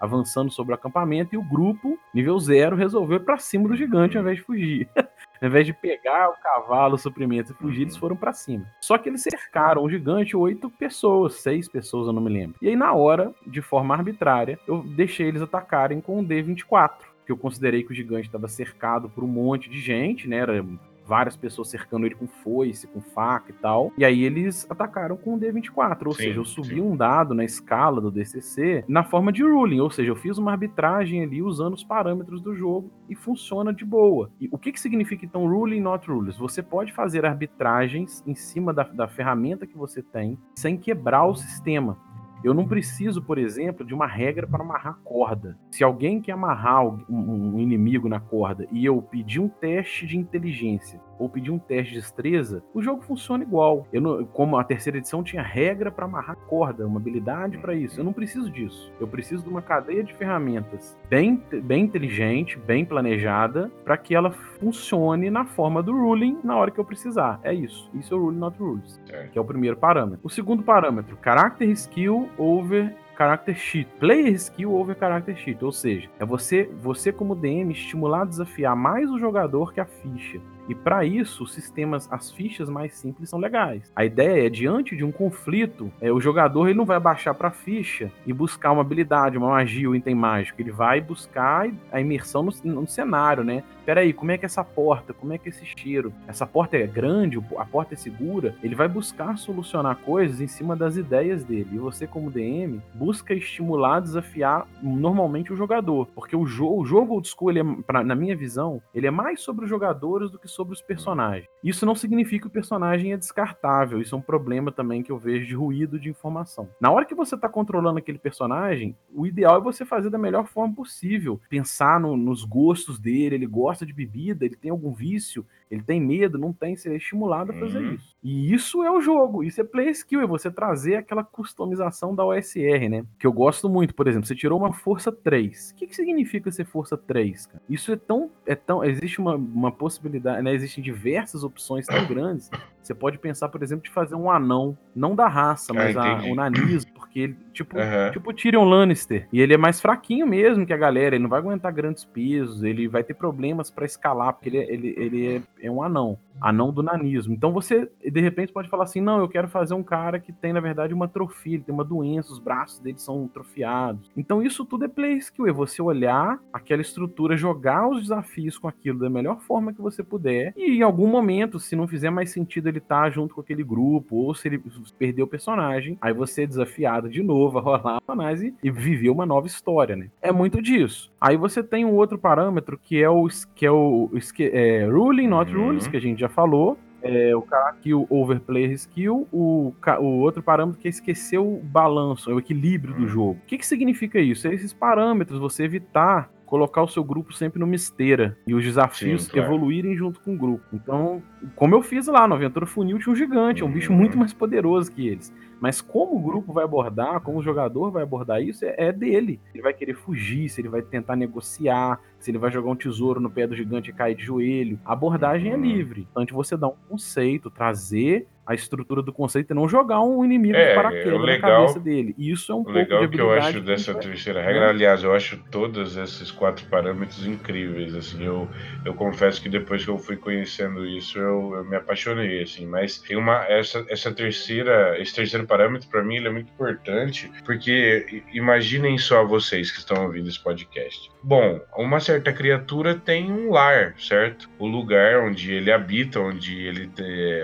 avançando sobre o acampamento e o grupo, nível zero, resolveu ir para cima do gigante ao invés de fugir. [LAUGHS] ao invés de pegar o cavalo, os suprimentos e fugir, eles foram para cima. Só que eles cercaram o gigante oito pessoas, seis pessoas, eu não me lembro. E aí, na hora, de forma arbitrária, eu deixei eles atacarem com um D24 que eu considerei que o gigante estava cercado por um monte de gente, né? Era várias pessoas cercando ele com foice, com faca e tal. E aí eles atacaram com o D24, ou Sim, seja, eu subi sim. um dado na escala do DCC na forma de ruling, ou seja, eu fiz uma arbitragem ali usando os parâmetros do jogo e funciona de boa. E o que, que significa então ruling, not rules? Você pode fazer arbitragens em cima da, da ferramenta que você tem sem quebrar o sistema. Eu não preciso, por exemplo, de uma regra para amarrar corda. Se alguém quer amarrar um, inimigo na corda e eu pedir um teste de inteligência ou pedir um teste de destreza, o jogo funciona igual. Eu não- como a terceira edição tinha regra para amarrar corda, uma habilidade para isso. Eu não preciso disso. Eu preciso de uma cadeia de ferramentas bem, bem inteligente, bem planejada, para que ela funcione na forma do ruling na hora que eu precisar. É isso. Isso é o ruling not rules que é o primeiro parâmetro. O segundo parâmetro, character skill over character sheet, player skill over character sheet, ou seja, é você, você como DM estimular a desafiar mais o jogador que a ficha. E para isso, os sistemas, as fichas mais simples são legais. A ideia é diante de um conflito, é, o jogador ele não vai baixar para ficha e buscar uma habilidade, uma magia, um item mágico. Ele vai buscar a imersão no, no cenário, né? Peraí, como é que é essa porta? Como é que é esse cheiro? Essa porta é grande? A porta é segura? Ele vai buscar solucionar coisas em cima das ideias dele. E você, como DM, busca estimular, desafiar normalmente o jogador. Porque o, jo o jogo old school, ele é, pra- na minha visão, ele é mais sobre os jogadores do que sobre os personagens. Isso não significa que o personagem é descartável. Isso é um problema também que eu vejo de ruído de informação. Na hora que você está controlando aquele personagem, o ideal é você fazer da melhor forma possível. Pensar no- nos gostos dele, ele gosta de bebida, ele tem algum vício, ele tem medo, não tem, ser estimulado a fazer Uhum. isso. E isso é o jogo, isso é play skill, é você trazer aquela customização da OSR, né? Que eu gosto muito, por exemplo, você tirou uma força 3. O que, que significa ser força 3, cara? Isso é tão. É tão existe uma, uma possibilidade, né? Existem diversas opções tão grandes. Você pode pensar, por exemplo, de fazer um anão, não da raça, Ah, mas a- entendi. o nanismo, porque ele, tipo, Aham. Tipo Tyrion Lannister. E ele é mais fraquinho mesmo que a galera. Ele não vai aguentar grandes pesos. Ele vai ter problemas pra escalar, porque ele, é- ele, ele é, é um anão. Anão do nanismo. Então você, de repente, pode falar assim: não, eu quero fazer um cara que tem, na verdade, uma atrofia. Ele tem uma doença, os braços dele são atrofiados. Então isso tudo é play skill. É você olhar aquela estrutura, jogar os desafios com aquilo da melhor forma que você puder. E em algum momento, se não fizer mais sentido ele estar junto com aquele grupo, ou se ele perder o personagem, aí você é desafiado de novo a rolar a personagem e viver uma nova história, né? É muito disso. Aí você tem um outro parâmetro que é o que é o é, ruling not Uhum. rules que a gente já falou. É, o cara que o overplayer skill, o, o outro parâmetro que é esquecer o balanço, é o equilíbrio do Uhum. jogo. O que, que significa isso? É esses parâmetros, você evitar colocar o seu grupo sempre numa esteira e os desafios Sim, claro. evoluírem junto com o grupo. Então, como eu fiz lá no Aventura Funil, tinha um gigante, é um bicho Uhum. muito mais poderoso que eles. Mas como o grupo vai abordar, como o jogador vai abordar isso, é, é dele. Ele vai querer fugir, se ele vai tentar negociar, se ele vai jogar um tesouro no pé do gigante e cair de joelho. A abordagem é Uhum. livre. Então, você dá um conceito, trazer a estrutura do conceito e não jogar um inimigo É, de paraquedas na legal- cabeça dele. Isso é um O pouco legal de que eu acho dessa terceira regra, aliás, eu acho todos esses quatro parâmetros incríveis, assim, eu, eu confesso que depois que eu fui conhecendo isso, eu, eu me apaixonei, assim, mas tem uma, essa, essa terceira, esse terceiro parâmetro, para mim, ele é muito importante, porque imaginem só vocês que estão ouvindo esse podcast. Bom, uma certa criatura tem um lar, certo? O lugar onde ele habita, onde ele,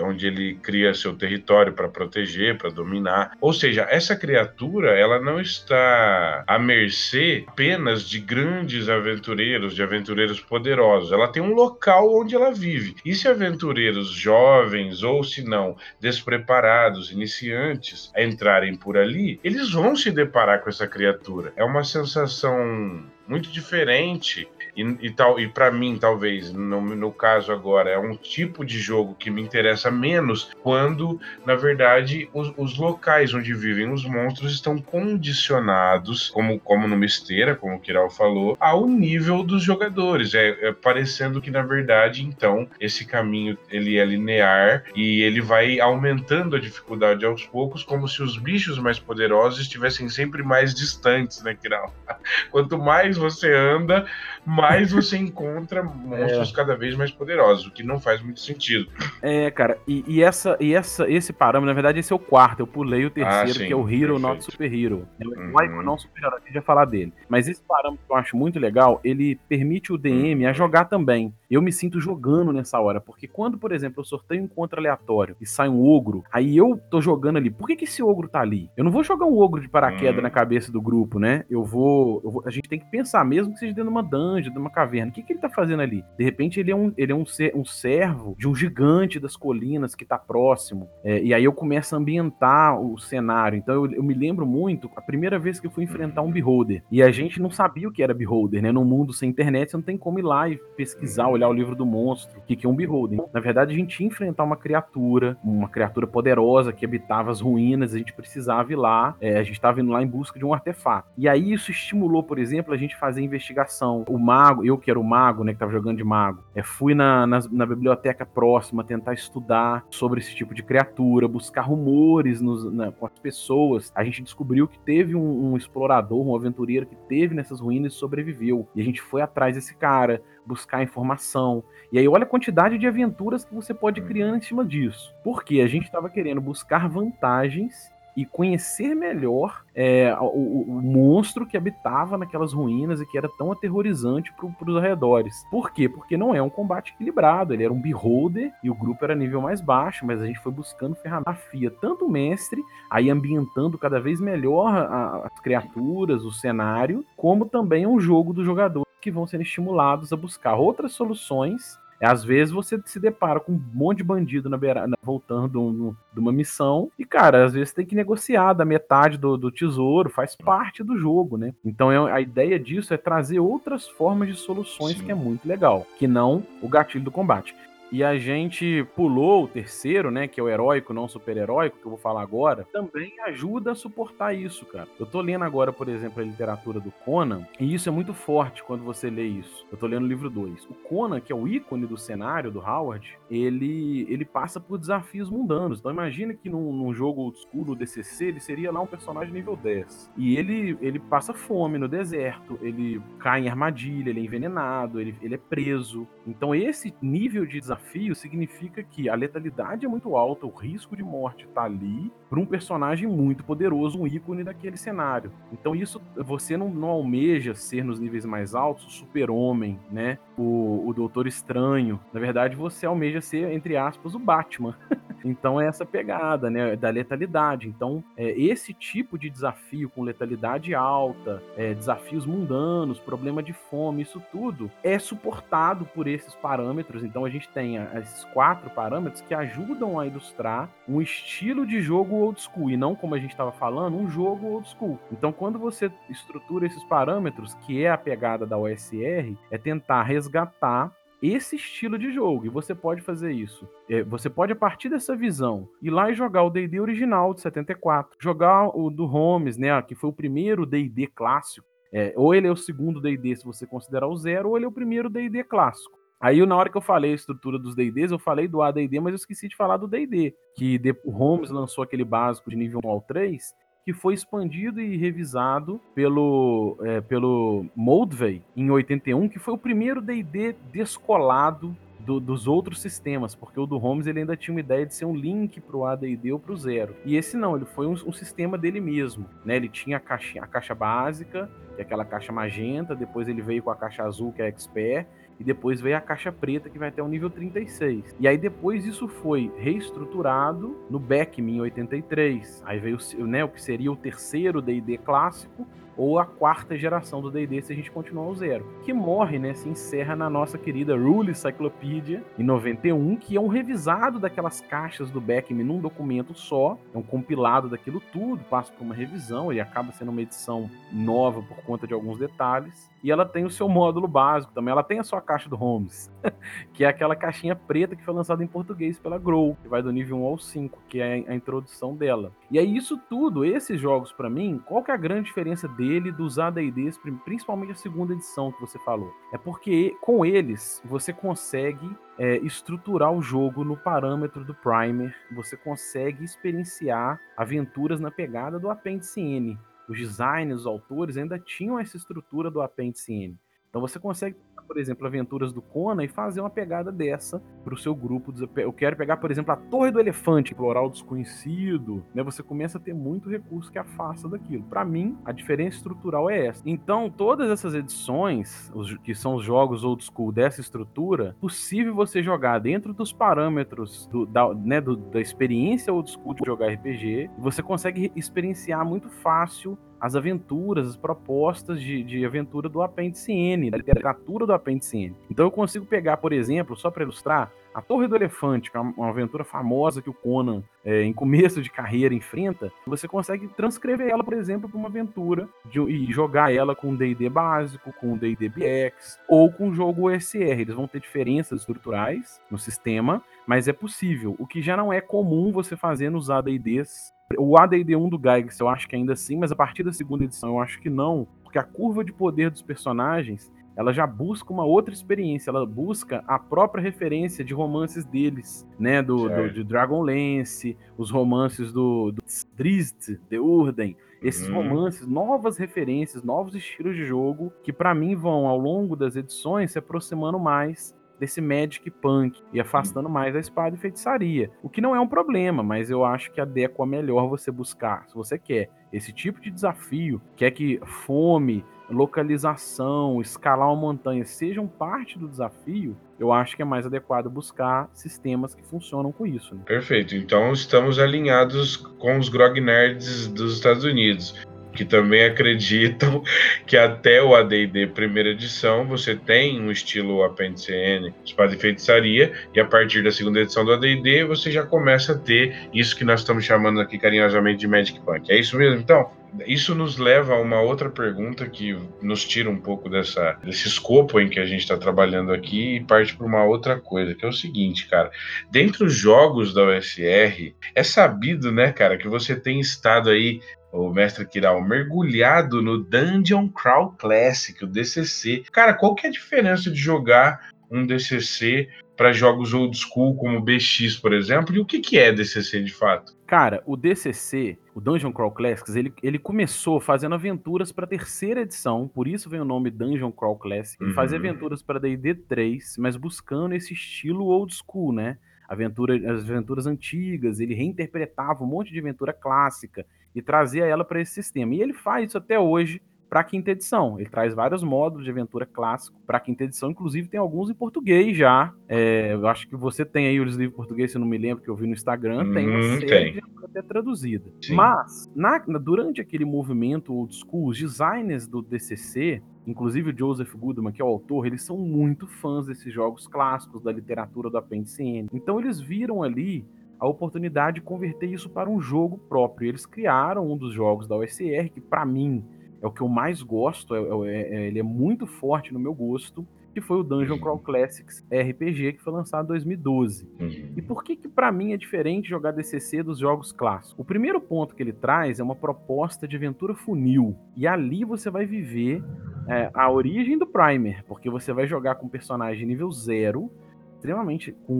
onde ele cria seu território para proteger, para dominar. Ou seja, essa criatura, ela não está à mercê apenas de grandes aventureiros, de aventureiros poderosos. Ela tem um local onde ela vive. E se aventureiros jovens ou se não despreparados, iniciantes, entrarem por ali, eles vão se deparar com essa criatura. É uma sensação muito diferente e, e tal e para mim talvez no, no caso agora é um tipo de jogo que me interessa menos quando na verdade os, os locais onde vivem os monstros estão condicionados como como numa esteira como o Kiral falou ao nível dos jogadores. É, é parecendo que na verdade então esse caminho ele é linear e ele vai aumentando a dificuldade aos poucos como se os bichos mais poderosos estivessem sempre mais distantes né Kiral? [LAUGHS] Quanto mais você anda, mais você [LAUGHS] encontra monstros cada vez mais poderosos, o que não faz muito sentido. É, cara, e, e essa, e essa, esse parâmetro, na verdade, esse é o quarto. Eu pulei o terceiro, Ah, sim, que é o Hero, perfeito. not Super Hero. É o Uhum. Não Super Hero, a gente já falar dele. Mas esse parâmetro que eu acho muito legal, ele permite o DM a jogar também. Eu me sinto jogando nessa hora. Porque quando, por exemplo, eu sorteio um encontro aleatório e sai um ogro, aí eu tô jogando ali. Por que, que esse ogro tá ali? Eu não vou jogar um ogro de paraquedas hum. na cabeça do grupo, né? Eu vou, eu vou, A gente tem que pensar, mesmo que seja dentro de uma dungeon, de uma caverna. O que, que ele tá fazendo ali? De repente ele é um, ele é um, ser, um servo de um gigante das colinas que tá próximo. É, e aí eu começo a ambientar o cenário. Então eu, eu me lembro muito a primeira vez que eu fui enfrentar um beholder. E a gente não sabia o que era beholder, né? No mundo sem internet, você não tem como ir lá e pesquisar, olhar o livro do monstro, que, que é um beholder. Na verdade, a gente ia enfrentar uma criatura, uma criatura poderosa que habitava as ruínas, a gente precisava ir lá, é, a gente estava indo lá em busca de um artefato. E aí isso estimulou, por exemplo, a gente fazer investigação. O mago, eu que era o mago, né, que estava jogando de mago, é, fui na, na, na, biblioteca próxima tentar estudar sobre esse tipo de criatura, buscar rumores nos, na, com as pessoas. A gente descobriu que teve um, um explorador, um aventureiro que teve nessas ruínas e sobreviveu. E a gente foi atrás desse cara, buscar informação. E aí olha a quantidade de aventuras que você pode criar em cima disso. Porque a gente estava querendo buscar vantagens e conhecer melhor é, o, o, monstro que habitava naquelas ruínas e que era tão aterrorizante para os arredores. Por quê? Porque não é um combate equilibrado. Ele era um beholder e o grupo era nível mais baixo, mas a gente foi buscando ferramenta fia, tanto o mestre, aí ambientando cada vez melhor a, as criaturas, o cenário, como também um jogo do jogador que vão sendo estimulados a buscar outras soluções às vezes você se depara com um monte de bandido na voltando um, de uma missão, e, cara, às vezes tem que negociar da metade do, do tesouro, faz parte do jogo, né? Então é, a ideia disso é trazer outras formas de soluções Sim. que é muito legal, que não o gatilho do combate. E a gente pulou o terceiro, né? Que é o heróico, não super-heróico, que eu vou falar agora. Também ajuda a suportar isso, cara. Eu tô lendo agora, por exemplo, a literatura do Conan, e isso é muito forte quando você lê isso. Eu tô lendo o livro 2. O Conan, que é o ícone do cenário do Howard, ele, ele passa por desafios mundanos. Então imagina que num, num jogo old school do DCC, ele seria lá um personagem nível 10. E ele, ele passa fome no deserto, ele cai em armadilha, ele é envenenado, ele, ele é preso. Então esse nível de desafio significa que a letalidade é muito alta, o risco de morte está ali para um personagem muito poderoso, um ícone daquele cenário. Então isso você não, não almeja ser nos níveis mais altos o super-homem, né? O, o Doutor Estranho. Na verdade, você almeja ser, entre aspas, o Batman. [LAUGHS] então é essa pegada, né? Da letalidade. Então, é, esse tipo de desafio com letalidade alta, é, desafios mundanos, problema de fome, isso tudo é suportado por esses parâmetros. Então a gente tem tem esses quatro parâmetros que ajudam a ilustrar um estilo de jogo old school e não como a gente estava falando, um jogo old school. Então, quando você estrutura esses parâmetros, que é a pegada da OSR, é tentar resgatar esse estilo de jogo. E você pode fazer isso. É, você pode, a partir dessa visão, ir lá e jogar o DD original de 74, jogar o do Holmes, né? Que foi o primeiro DD clássico. É, ou ele é o segundo DD, se você considerar o zero, ou ele é o primeiro DD clássico. Aí, na hora que eu falei a estrutura dos D&Ds, eu falei do AD&D, mas eu esqueci de falar do D&D, que o Holmes lançou aquele básico de nível 1 ao 3, que foi expandido e revisado pelo, é, pelo Moldvay em 81, que foi o primeiro D&D descolado do, dos outros sistemas, porque o do Holmes ele ainda tinha uma ideia de ser um link para o AD&D ou para o Zero. E esse não, ele foi um, um, sistema dele mesmo, né? Ele tinha a caixa, a caixa básica, que é aquela caixa magenta, depois ele veio com a caixa azul, que é Expert, e depois veio a caixa preta que vai até o nível 36. E aí depois isso foi reestruturado no Beckman em 83. Aí veio né, o que seria o terceiro D&D clássico, ou a quarta geração do D&D se a gente continuar o zero, que morre, né, se encerra na nossa querida Rule Cyclopedia em 91, que é um revisado daquelas caixas do Beckman num documento só, é um compilado daquilo tudo, passa por uma revisão e acaba sendo uma edição nova por conta de alguns detalhes. E ela tem o seu módulo básico também. Ela tem a sua caixa do Holmes, [LAUGHS] que é aquela caixinha preta que foi lançada em português pela Grow, que vai do nível 1 ao 5, que é a introdução dela. E aí, isso tudo, esses jogos, para mim, qual que é a grande diferença dele dos ADDs, principalmente a segunda edição que você falou? É porque com eles você consegue é, estruturar o jogo no parâmetro do primer, você consegue experienciar aventuras na pegada do apêndice N. Os designers, os autores ainda tinham essa estrutura do apêndice N. Então você consegue por exemplo, aventuras do Conan e fazer uma pegada dessa pro seu grupo. Eu quero pegar, por exemplo, a Torre do Elefante, o desconhecido, né? Você começa a ter muito recurso que afasta daquilo. Para mim, a diferença estrutural é essa. Então, todas essas edições, os, que são os jogos old school dessa estrutura, possível você jogar dentro dos parâmetros do, da, né, do, da experiência old school de jogar RPG, você consegue experienciar muito fácil as aventuras, as propostas de, de aventura do apêndice N, da literatura do apêndice N. Então eu consigo pegar, por exemplo, só para ilustrar, a Torre do Elefante, que é uma aventura famosa que o Conan, é, em começo de carreira, enfrenta, você consegue transcrever ela, por exemplo, para uma aventura de, e jogar ela com D&D básico, com D&D BX, ou com um jogo OSR. Eles vão ter diferenças estruturais no sistema, mas é possível. O que já não é comum você fazer nos AD&Ds o AD&D1 do Gygax eu acho que ainda sim, mas a partir da segunda edição eu acho que não, porque a curva de poder dos personagens ela já busca uma outra experiência, ela busca a própria referência de romances deles, né, do, do de Dragonlance, os romances do, do Drizzt, de Urden, esses uhum. romances, novas referências, novos estilos de jogo que para mim vão ao longo das edições se aproximando mais desse Magic Punk e afastando mais a espada e feitiçaria. O que não é um problema, mas eu acho que adequa melhor você buscar, se você quer esse tipo de desafio, quer que fome, localização, escalar uma montanha sejam parte do desafio, eu acho que é mais adequado buscar sistemas que funcionam com isso. Né? Perfeito. Então estamos alinhados com os Grog Nerds dos Estados Unidos que também acreditam que até o AD&D primeira edição você tem um estilo apêndice N, espada e feitiçaria, e a partir da segunda edição do AD&D você já começa a ter isso que nós estamos chamando aqui carinhosamente de Magic Punk. É isso mesmo, então? Isso nos leva a uma outra pergunta que nos tira um pouco dessa, desse escopo em que a gente está trabalhando aqui e parte para uma outra coisa, que é o seguinte, cara. Dentre os jogos da OSR, é sabido, né, cara, que você tem estado aí o mestre Kiral, mergulhado no Dungeon Crawl Classic, o DCC. Cara, qual que é a diferença de jogar um DCC para jogos old school como BX, por exemplo? E o que, que é DCC de fato? Cara, o DCC, o Dungeon Crawl Classics, ele, ele começou fazendo aventuras para a terceira edição, por isso vem o nome Dungeon Crawl Classic. Uhum. fazia aventuras para D&D 3, mas buscando esse estilo old school, né? Aventura, as aventuras antigas, ele reinterpretava um monte de aventura clássica e trazia ela para esse sistema. E ele faz isso até hoje para a quinta edição. Ele traz vários módulos de aventura clássico para a quinta edição, inclusive tem alguns em português já. É, eu acho que você tem aí os livros em português, se eu não me lembro, que eu vi no Instagram, hum, tem uma série tem. até traduzida. Sim. Mas, na, durante aquele movimento old school, os designers do DCC, inclusive o Joseph Goodman, que é o autor, eles são muito fãs desses jogos clássicos da literatura do apêndice N. Então eles viram ali a oportunidade de converter isso para um jogo próprio. Eles criaram um dos jogos da OSR, que para mim é o que eu mais gosto, é, é, é, ele é muito forte no meu gosto, que foi o Dungeon Crawl Classics RPG, que foi lançado em 2012. Uhum. E por que que para mim é diferente jogar DCC dos jogos clássicos? O primeiro ponto que ele traz é uma proposta de aventura funil, e ali você vai viver é, a origem do Primer, porque você vai jogar com um personagem nível zero, extremamente com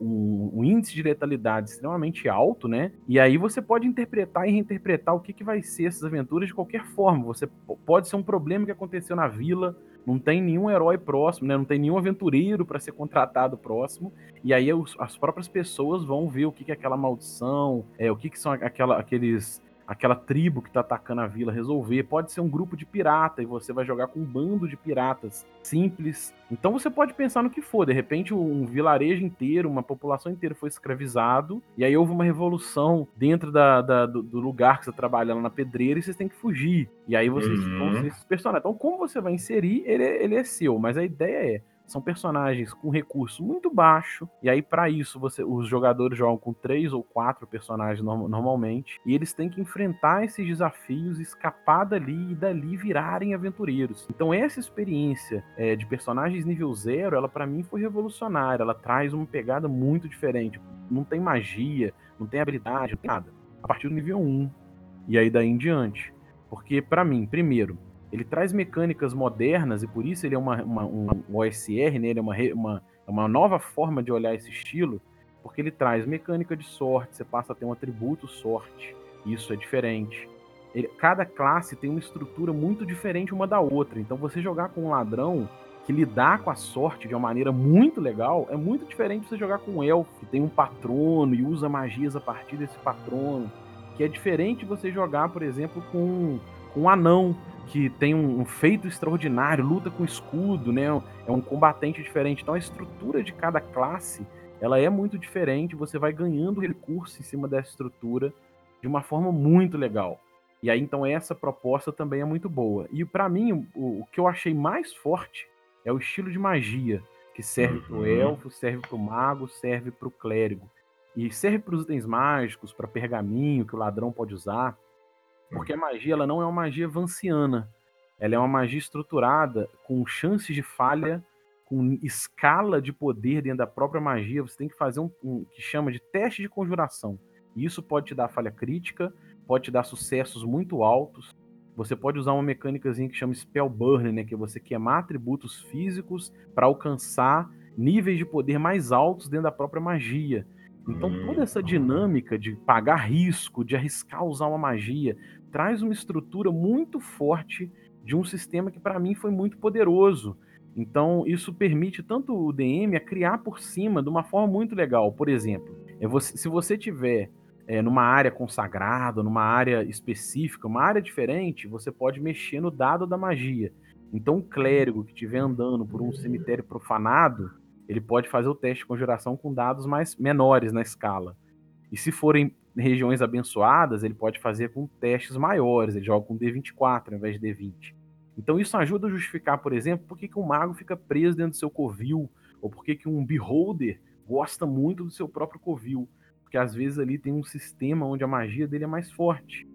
um, um, índice de letalidade extremamente alto, né? E aí você pode interpretar e reinterpretar o que, que vai ser essas aventuras de qualquer forma. Você pode ser um problema que aconteceu na vila, não tem nenhum herói próximo, né? Não tem nenhum aventureiro para ser contratado próximo. E aí os, as próprias pessoas vão ver o que, que é aquela maldição, é, o que, que são aquela, aqueles aquela tribo que tá atacando a vila resolver. Pode ser um grupo de pirata e você vai jogar com um bando de piratas simples. Então você pode pensar no que for. De repente, um vilarejo inteiro, uma população inteira foi escravizado, e aí houve uma revolução dentro da, da do, do, lugar que você tá trabalhando na pedreira e vocês têm que fugir. E aí vocês uhum. vão ser esses personagens. Então, como você vai inserir, ele, é, ele é seu, mas a ideia é são personagens com recurso muito baixo, e aí para isso você, os jogadores jogam com três ou quatro personagens no, normalmente, e eles têm que enfrentar esses desafios, escapar dali e dali virarem aventureiros. Então essa experiência é, de personagens nível zero, ela para mim foi revolucionária, ela traz uma pegada muito diferente. Não tem magia, não tem habilidade, não tem nada. A partir do nível 1, e aí daí em diante. Porque para mim, primeiro, ele traz mecânicas modernas e por isso ele é uma, uma um OSR, né? ele é uma, uma, é uma nova forma de olhar esse estilo, porque ele traz mecânica de sorte, você passa a ter um atributo sorte, isso é diferente. Ele, cada classe tem uma estrutura muito diferente uma da outra, então você jogar com um ladrão, que lidar com a sorte de uma maneira muito legal é muito diferente de você jogar com um elfo, que tem um patrono e usa magias a partir desse patrono. Que é diferente de você jogar, por exemplo, com, com um anão, que tem um, um, feito extraordinário, luta com escudo, né? É um combatente diferente. Então a estrutura de cada classe ela é muito diferente. Você vai ganhando recurso em cima dessa estrutura de uma forma muito legal. E aí então essa proposta também é muito boa. E para mim o, o, que eu achei mais forte é o estilo de magia que serve uhum. para o elfo, serve para o mago, serve para o clérigo e serve para os itens mágicos, para pergaminho que o ladrão pode usar. Porque a magia ela não é uma magia vanciana. Ela é uma magia estruturada com chances de falha, com escala de poder dentro da própria magia. Você tem que fazer um, um que chama de teste de conjuração. E isso pode te dar falha crítica, pode te dar sucessos muito altos. Você pode usar uma mecânica que chama Spell Burn, né, que é você queimar atributos físicos para alcançar níveis de poder mais altos dentro da própria magia. Então, toda essa dinâmica de pagar risco, de arriscar usar uma magia, traz uma estrutura muito forte de um sistema que para mim foi muito poderoso. Então, isso permite tanto o DM a criar por cima de uma forma muito legal. Por exemplo, é você, se você tiver é, numa área consagrada, numa área específica, uma área diferente, você pode mexer no dado da magia. Então, o clérigo que estiver andando por um cemitério profanado, ele pode fazer o teste de conjuração com dados mais menores na escala. E se forem regiões abençoadas, ele pode fazer com testes maiores, ele joga com D24 ao invés de D20. Então isso ajuda a justificar, por exemplo, por que, que um mago fica preso dentro do seu covil, ou por que, que um beholder gosta muito do seu próprio covil, porque às vezes ali tem um sistema onde a magia dele é mais forte.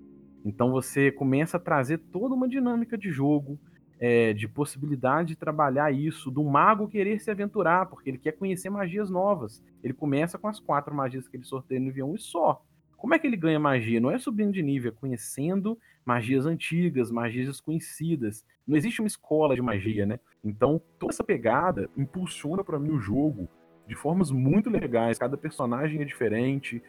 Então você começa a trazer toda uma dinâmica de jogo, é, de possibilidade de trabalhar isso, do mago querer se aventurar, porque ele quer conhecer magias novas. Ele começa com as quatro magias que ele sorteia no nível 1 e só. Como é que ele ganha magia? Não é subindo de nível, é conhecendo magias antigas, magias desconhecidas. Não existe uma escola de magia, né? Então, toda essa pegada impulsiona para mim o jogo de formas muito legais. Cada personagem é diferente,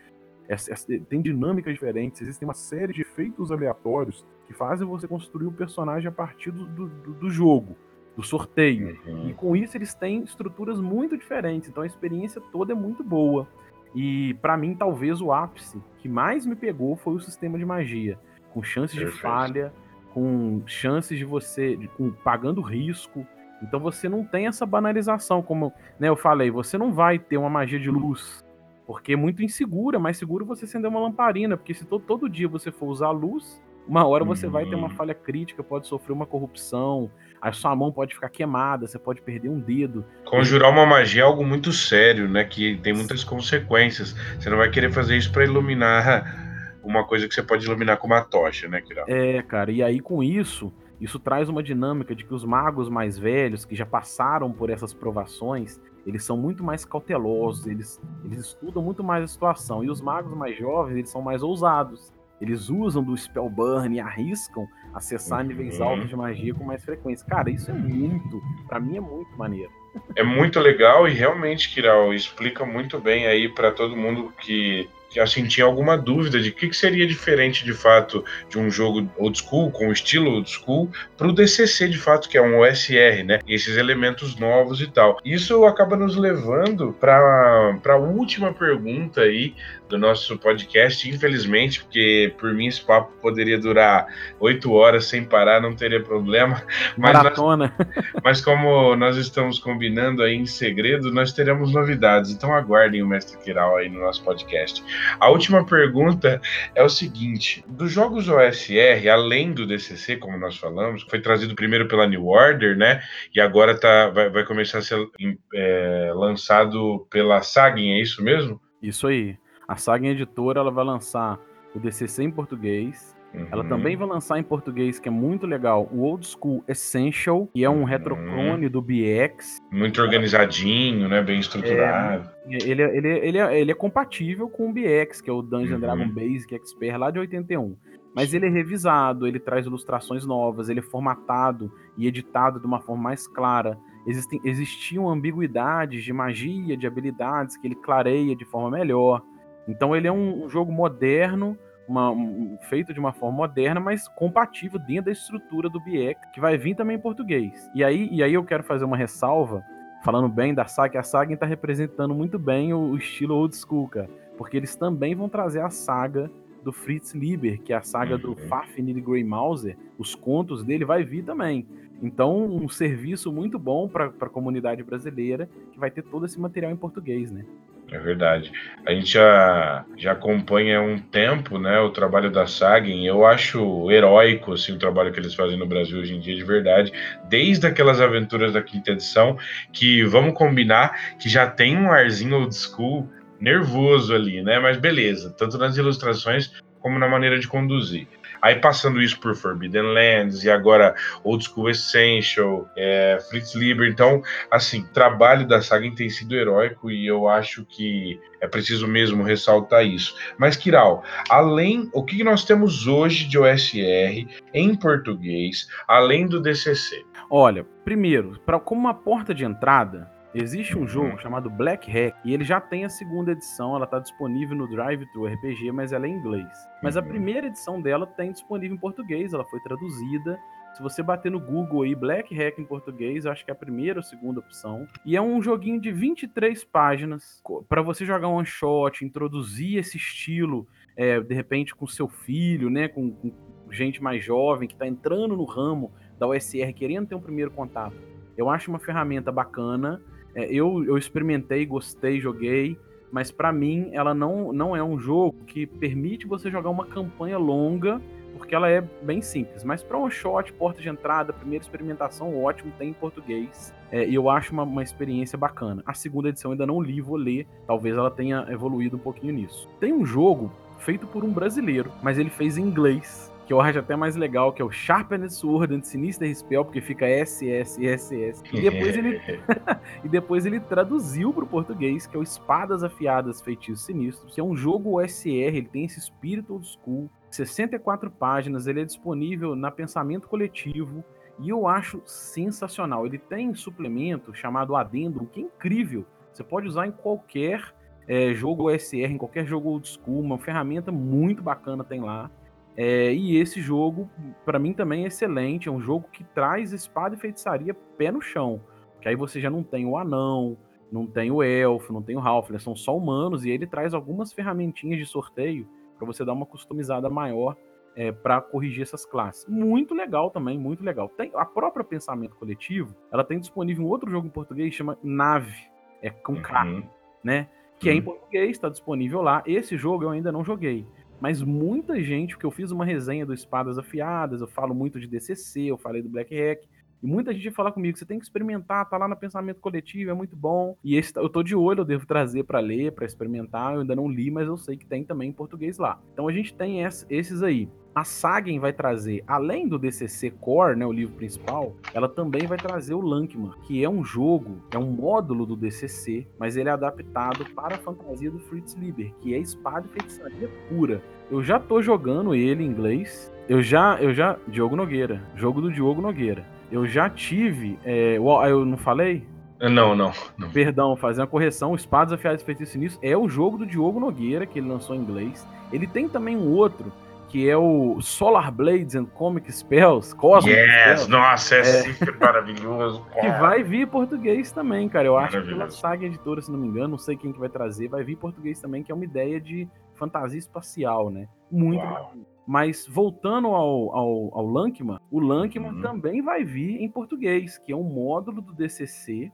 é, é, tem dinâmicas diferentes, existem uma série de efeitos aleatórios que fazem você construir o personagem a partir do, do, do jogo, do sorteio. Uhum. E com isso eles têm estruturas muito diferentes, então a experiência toda é muito boa. E para mim, talvez o ápice que mais me pegou foi o sistema de magia, com chances de falha, com chances de você, com, pagando risco. Então você não tem essa banalização, como né, eu falei, você não vai ter uma magia de luz, porque é muito insegura, mais seguro você acender uma lamparina, porque se todo, todo dia você for usar luz, uma hora você uhum. vai ter uma uhum. falha crítica, pode sofrer uma corrupção, a sua mão pode ficar queimada, você pode perder um dedo. Conjurar uma magia é algo muito sério, né? Que tem muitas consequências. Você não vai querer fazer isso para iluminar [LAUGHS] uma coisa que você pode iluminar com uma tocha, né, Kiral? É, cara, e aí com isso, isso traz uma dinâmica de que os magos mais velhos, que já passaram por essas provações, eles são muito mais cautelosos, eles, eles estudam muito mais a situação. E os magos mais jovens, eles são mais ousados. Eles usam do spell burn e arriscam acessar uhum. níveis altos de magia com mais frequência. Cara, isso é muito, para mim é muito maneiro. É muito legal e realmente, Kiral, explica muito bem aí para todo mundo que assim, tinha alguma dúvida de o que, que, seria diferente de fato de um jogo old school, com estilo old school, para o DCC de fato, que é um OSR, né? Esses elementos novos e tal. Isso acaba nos levando para a última pergunta aí do nosso podcast, infelizmente, porque por mim esse papo poderia durar oito horas sem parar, não teria problema. [LAUGHS] Mas, Maratona. Nós, [LAUGHS] mas como nós estamos combinando aí em segredo, nós teremos novidades. Então aguardem o Mestre Kiral aí no nosso podcast. A última pergunta é o seguinte: dos jogos OSR, além do DCC, como nós falamos, foi trazido primeiro pela New Order, né? E agora tá, vai, vai começar a ser é, lançado pela Sagen, é isso mesmo? Isso aí. A Saga Editora ela vai lançar o DCC em português. Uhum. Ela também vai lançar em português, que é muito legal, o Old School Essential, que é um uhum. retroclone do BX. Muito organizadinho, né? Bem estruturado. É, ele, ele, ele, é, ele é compatível com o BX, que é o Dungeon uhum. Dragon Basic Expert lá de 81. Mas ele é revisado, ele traz ilustrações novas, ele é formatado e editado de uma forma mais clara. Existem, existiam ambiguidades de magia, de habilidades que ele clareia de forma melhor. Então ele é um, um jogo moderno, uma, um, feito de uma forma moderna, mas compatível dentro da estrutura do BX, que vai vir também em português. E aí, e aí eu quero fazer uma ressalva, falando bem da saga, a saga está representando muito bem o, o estilo old school, cara, porque eles também vão trazer a saga do Fritz Lieber, que é a saga do Uhum. Fafnir Grey Mauser, os contos dele vai vir também. Então, um serviço muito bom para a comunidade brasileira, que vai ter todo esse material em português, né? É verdade. A gente já, já acompanha um tempo, né, o trabalho da Sagen. Eu acho heróico assim, o trabalho que eles fazem no Brasil hoje em dia, de verdade. Desde aquelas aventuras da quinta edição, que vamos combinar que já tem um arzinho old school nervoso ali, né? Mas beleza, tanto nas ilustrações como na maneira de conduzir. Aí passando isso por Forbidden Lands e agora Old School Essential, é, Fritz Lieber. Então, assim, o trabalho da saga tem sido heróico e eu acho que é preciso mesmo ressaltar isso. Mas, Kiral, além, o que nós temos hoje de OSR em português, além do DCC? Olha, primeiro, pra, como uma porta de entrada, existe um jogo Uhum. chamado Black Hack e ele já tem a segunda edição, ela está disponível no Drive Thru RPG, mas ela é em inglês. Mas a Uhum. primeira edição dela tem disponível em português, ela foi traduzida. Se você bater no Google aí, Black Hack em português, eu acho que é a primeira ou segunda opção. E é um joguinho de 23 páginas para você jogar um one shot, introduzir esse estilo, é, de repente com seu filho, né, com, com gente mais jovem que está entrando no ramo da OSR, querendo ter um primeiro contato. Eu acho uma ferramenta bacana. É, eu, eu experimentei, gostei, joguei, mas para mim ela não, não é um jogo que permite você jogar uma campanha longa, porque ela é bem simples. Mas para um shot, porta de entrada, primeira experimentação, ótimo, tem em português. É, e eu acho uma, uma experiência bacana. A segunda edição ainda não li, vou ler. Talvez ela tenha evoluído um pouquinho nisso. Tem um jogo feito por um brasileiro, mas ele fez em inglês que eu acho até mais legal, que é o Sharpened Sword and Sinister Spell, porque fica SSSS. E depois ele, [LAUGHS] e depois ele traduziu para o português, que é o Espadas Afiadas Feitiços Sinistros, que é um jogo OSR, ele tem esse espírito old school, 64 páginas, ele é disponível na Pensamento Coletivo, e eu acho sensacional. Ele tem suplemento chamado Adendo, que é incrível. Você pode usar em qualquer é, jogo OSR, em qualquer jogo old school, uma ferramenta muito bacana tem lá. É, e esse jogo, para mim, também é excelente. É um jogo que traz espada e feitiçaria pé no chão. Que aí você já não tem o anão, não tem o elfo, não tem o Halfling, são só humanos. E ele traz algumas ferramentinhas de sorteio para você dar uma customizada maior é, para corrigir essas classes. Muito legal também, muito legal. Tem a própria Pensamento Coletivo, ela tem disponível um outro jogo em português chama Nave, é com K, Uhum. né? Que é em Uhum. português, está disponível lá. Esse jogo eu ainda não joguei. Mas muita gente, porque eu fiz uma resenha do Espadas Afiadas, eu falo muito de DCC, eu falei do Black Hack, e muita gente fala comigo, você tem que experimentar, tá lá no Pensamento Coletivo, é muito bom. E esse eu tô de olho, eu devo trazer para ler, para experimentar, eu ainda não li, mas eu sei que tem também em português lá. Então a gente tem es- esses aí. A Sagen vai trazer, além do DCC Core, né, o livro principal, ela também vai trazer o Lankman, que é um jogo, é um módulo do DCC, mas ele é adaptado para a fantasia do Fritz Lieber, que é espada e feitiçaria pura. Eu já tô jogando ele em inglês. Eu já, eu já, Diogo Nogueira, jogo do Diogo Nogueira. Eu já tive, é, eu não falei? Não, não. Perdão, fazer uma correção. O Espadas Afiados e Feitiços Sinistros é o jogo do Diogo Nogueira, que ele lançou em inglês. Ele tem também um outro, que é o Solar Blades and Comic Spells, Cosmic Yes, Spells, nossa, é, É. super maravilhoso. [LAUGHS] que vai vir em português também, cara. Eu acho que pela. Saga Editora, se não me engano, não sei quem que vai trazer, vai vir em português também, que é uma ideia de fantasia espacial, né? Muito Uau. bacana. Mas voltando ao, ao, ao Lankman, o Lankman Uhum. também vai vir em português, que é um módulo do DCC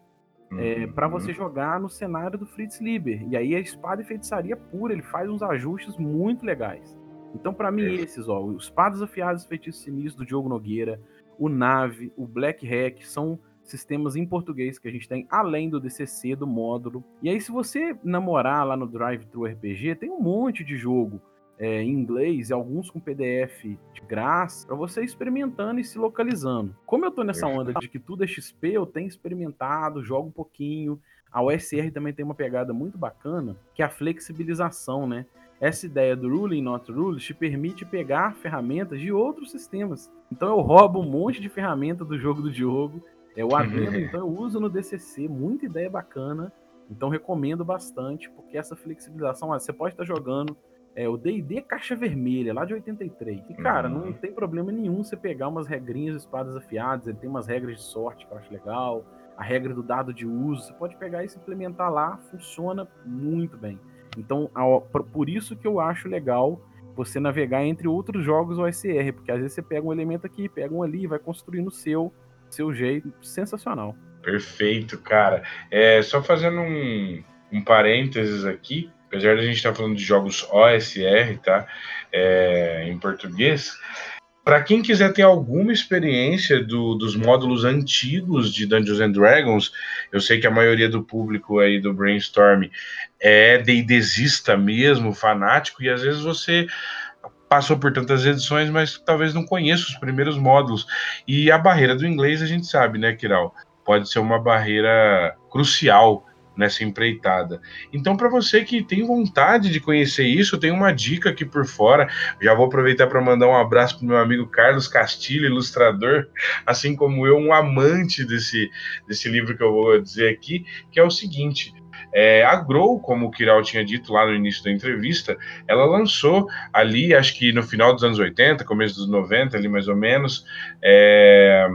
é, Uhum. para você jogar no cenário do Fritz Lieber. E aí é espada e feitiçaria pura, ele faz uns ajustes muito legais. Então, para mim, Perfeito. esses, ó, os Espadas Afiadas e Feitiços Sinistros do Diogo Nogueira, o Nave, o Black Hack, são sistemas em português que a gente tem, além do DCC, do módulo. E aí, se você namorar lá no Drive Thru RPG, tem um monte de jogo é, em inglês e alguns com PDF de graça, para você experimentando e se localizando. Como eu tô nessa onda de que tudo é XP, eu tenho experimentado, jogo um pouquinho. A OSR também tem uma pegada muito bacana, que é a flexibilização, né? Essa ideia do ruling not rules te permite pegar ferramentas de outros sistemas. Então eu roubo um monte de ferramenta do jogo do Diogo, é o adendo, então eu uso no DCC, muita ideia bacana. Então recomendo bastante, porque essa flexibilização, você pode estar jogando é o D&D Caixa Vermelha, lá de 83. E, cara, Uhum. não tem problema nenhum você pegar umas regrinhas de espadas afiadas, ele tem umas regras de sorte que eu acho legal, a regra do dado de uso, você pode pegar e implementar lá, funciona muito bem. Então, por isso que eu acho legal você navegar entre outros jogos OSR, porque às vezes você pega um elemento aqui, pega um ali, vai construindo o seu, seu jeito, sensacional. Perfeito, cara. É, só fazendo um, um parênteses aqui, apesar da gente estar falando de jogos OSR, tá? É, em português. Para quem quiser ter alguma experiência do- dos módulos antigos de Dungeons and Dragons, eu sei que a maioria do público aí do Brainstorm é D&Dzista mesmo, fanático, e às vezes você passou por tantas edições, mas talvez não conheça os primeiros módulos. E a barreira do inglês a gente sabe, né, Kiral? Pode ser uma barreira crucial nessa empreitada. Então, para você que tem vontade de conhecer isso, tem uma dica aqui por fora. Já vou aproveitar para mandar um abraço para meu amigo Carlos Castilho, ilustrador, [LAUGHS] assim como eu, um amante desse, desse livro que eu vou dizer aqui, que é o seguinte. É, a Grow, como o Kiral tinha dito lá no início da entrevista, ela lançou ali, acho que no final dos anos 80, começo dos 90, ali mais ou menos, é,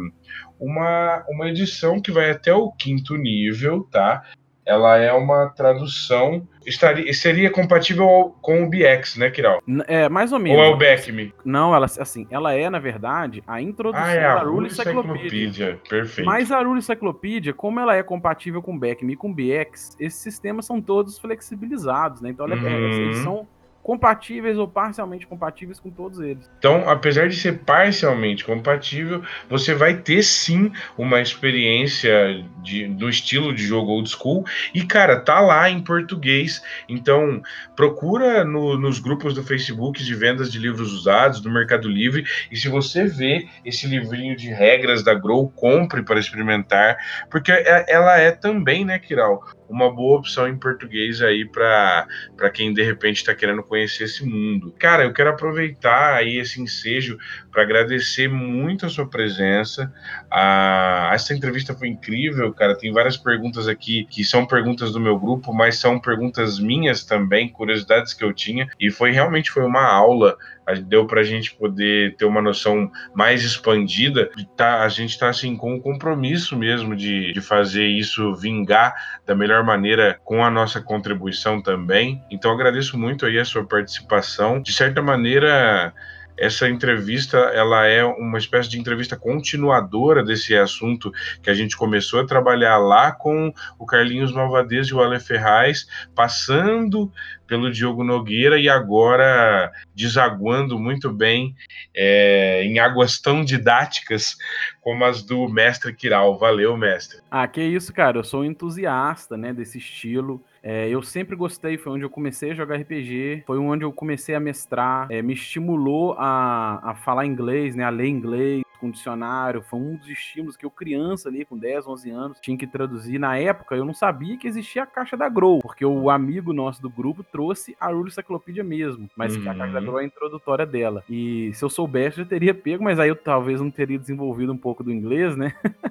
uma, uma edição que vai até o quinto nível, tá? Ela é uma tradução. Estaria, seria compatível com o BX, né, Kiral? É, mais ou menos. Ou é o Beckme? Não, ela, assim, ela é, na verdade, a introdução Ah, é a da Rule Encyclopedia. Perfeito. Mas a Rule Encyclopedia, como ela é compatível com o Beckme e com o BX, esses sistemas são todos flexibilizados, né? Então ela é- Uhum. eles são compatíveis ou parcialmente compatíveis com todos eles. Então, apesar de ser parcialmente compatível, você vai ter sim uma experiência de, do estilo de jogo old school. E, cara, tá lá em português. Então, procura no- nos grupos do Facebook de vendas de livros usados, do Mercado Livre. E se você vê esse livrinho de regras da Grow, compre para experimentar. Porque é- ela é também, né, Kiral? Uma boa opção em português aí para para quem de repente está querendo conhecer esse mundo. Cara, eu quero aproveitar aí esse ensejo para agradecer muito a sua presença. Ah, essa entrevista foi incrível, cara. Tem várias perguntas aqui que são perguntas do meu grupo, mas são perguntas minhas também, curiosidades que eu tinha. E foi realmente foi uma aula. Deu para a gente poder ter uma noção mais expandida. Tá, a gente está assim com um compromisso mesmo de, de fazer isso vingar da melhor maneira com a nossa contribuição também. Então agradeço muito aí a sua participação. De certa maneira, essa entrevista ela é uma espécie de entrevista continuadora desse assunto que a gente começou a trabalhar lá com o Carlinhos Malvadez e o Ale Ferraz, passando pelo Diogo Nogueira e agora desaguando muito bem é, em águas tão didáticas como as do mestre Kiral. Valeu, mestre. Ah, que isso, cara. Eu sou um entusiasta, né, desse estilo. É, eu sempre gostei, foi onde eu comecei a jogar RPG, foi onde eu comecei a mestrar, é, me estimulou a, a falar inglês, né, a ler inglês com dicionário, foi um dos estímulos que eu criança ali, com 10, 11 anos, tinha que traduzir. Na época, eu não sabia que existia a caixa da Grow, porque o amigo nosso do grupo trouxe a Rule Encyclopedia mesmo, mas que a caixa da Uhum. Grow é a introdutória dela. E se eu soubesse, eu teria pego, mas aí eu talvez não teria desenvolvido um pouco do inglês, né? [LAUGHS]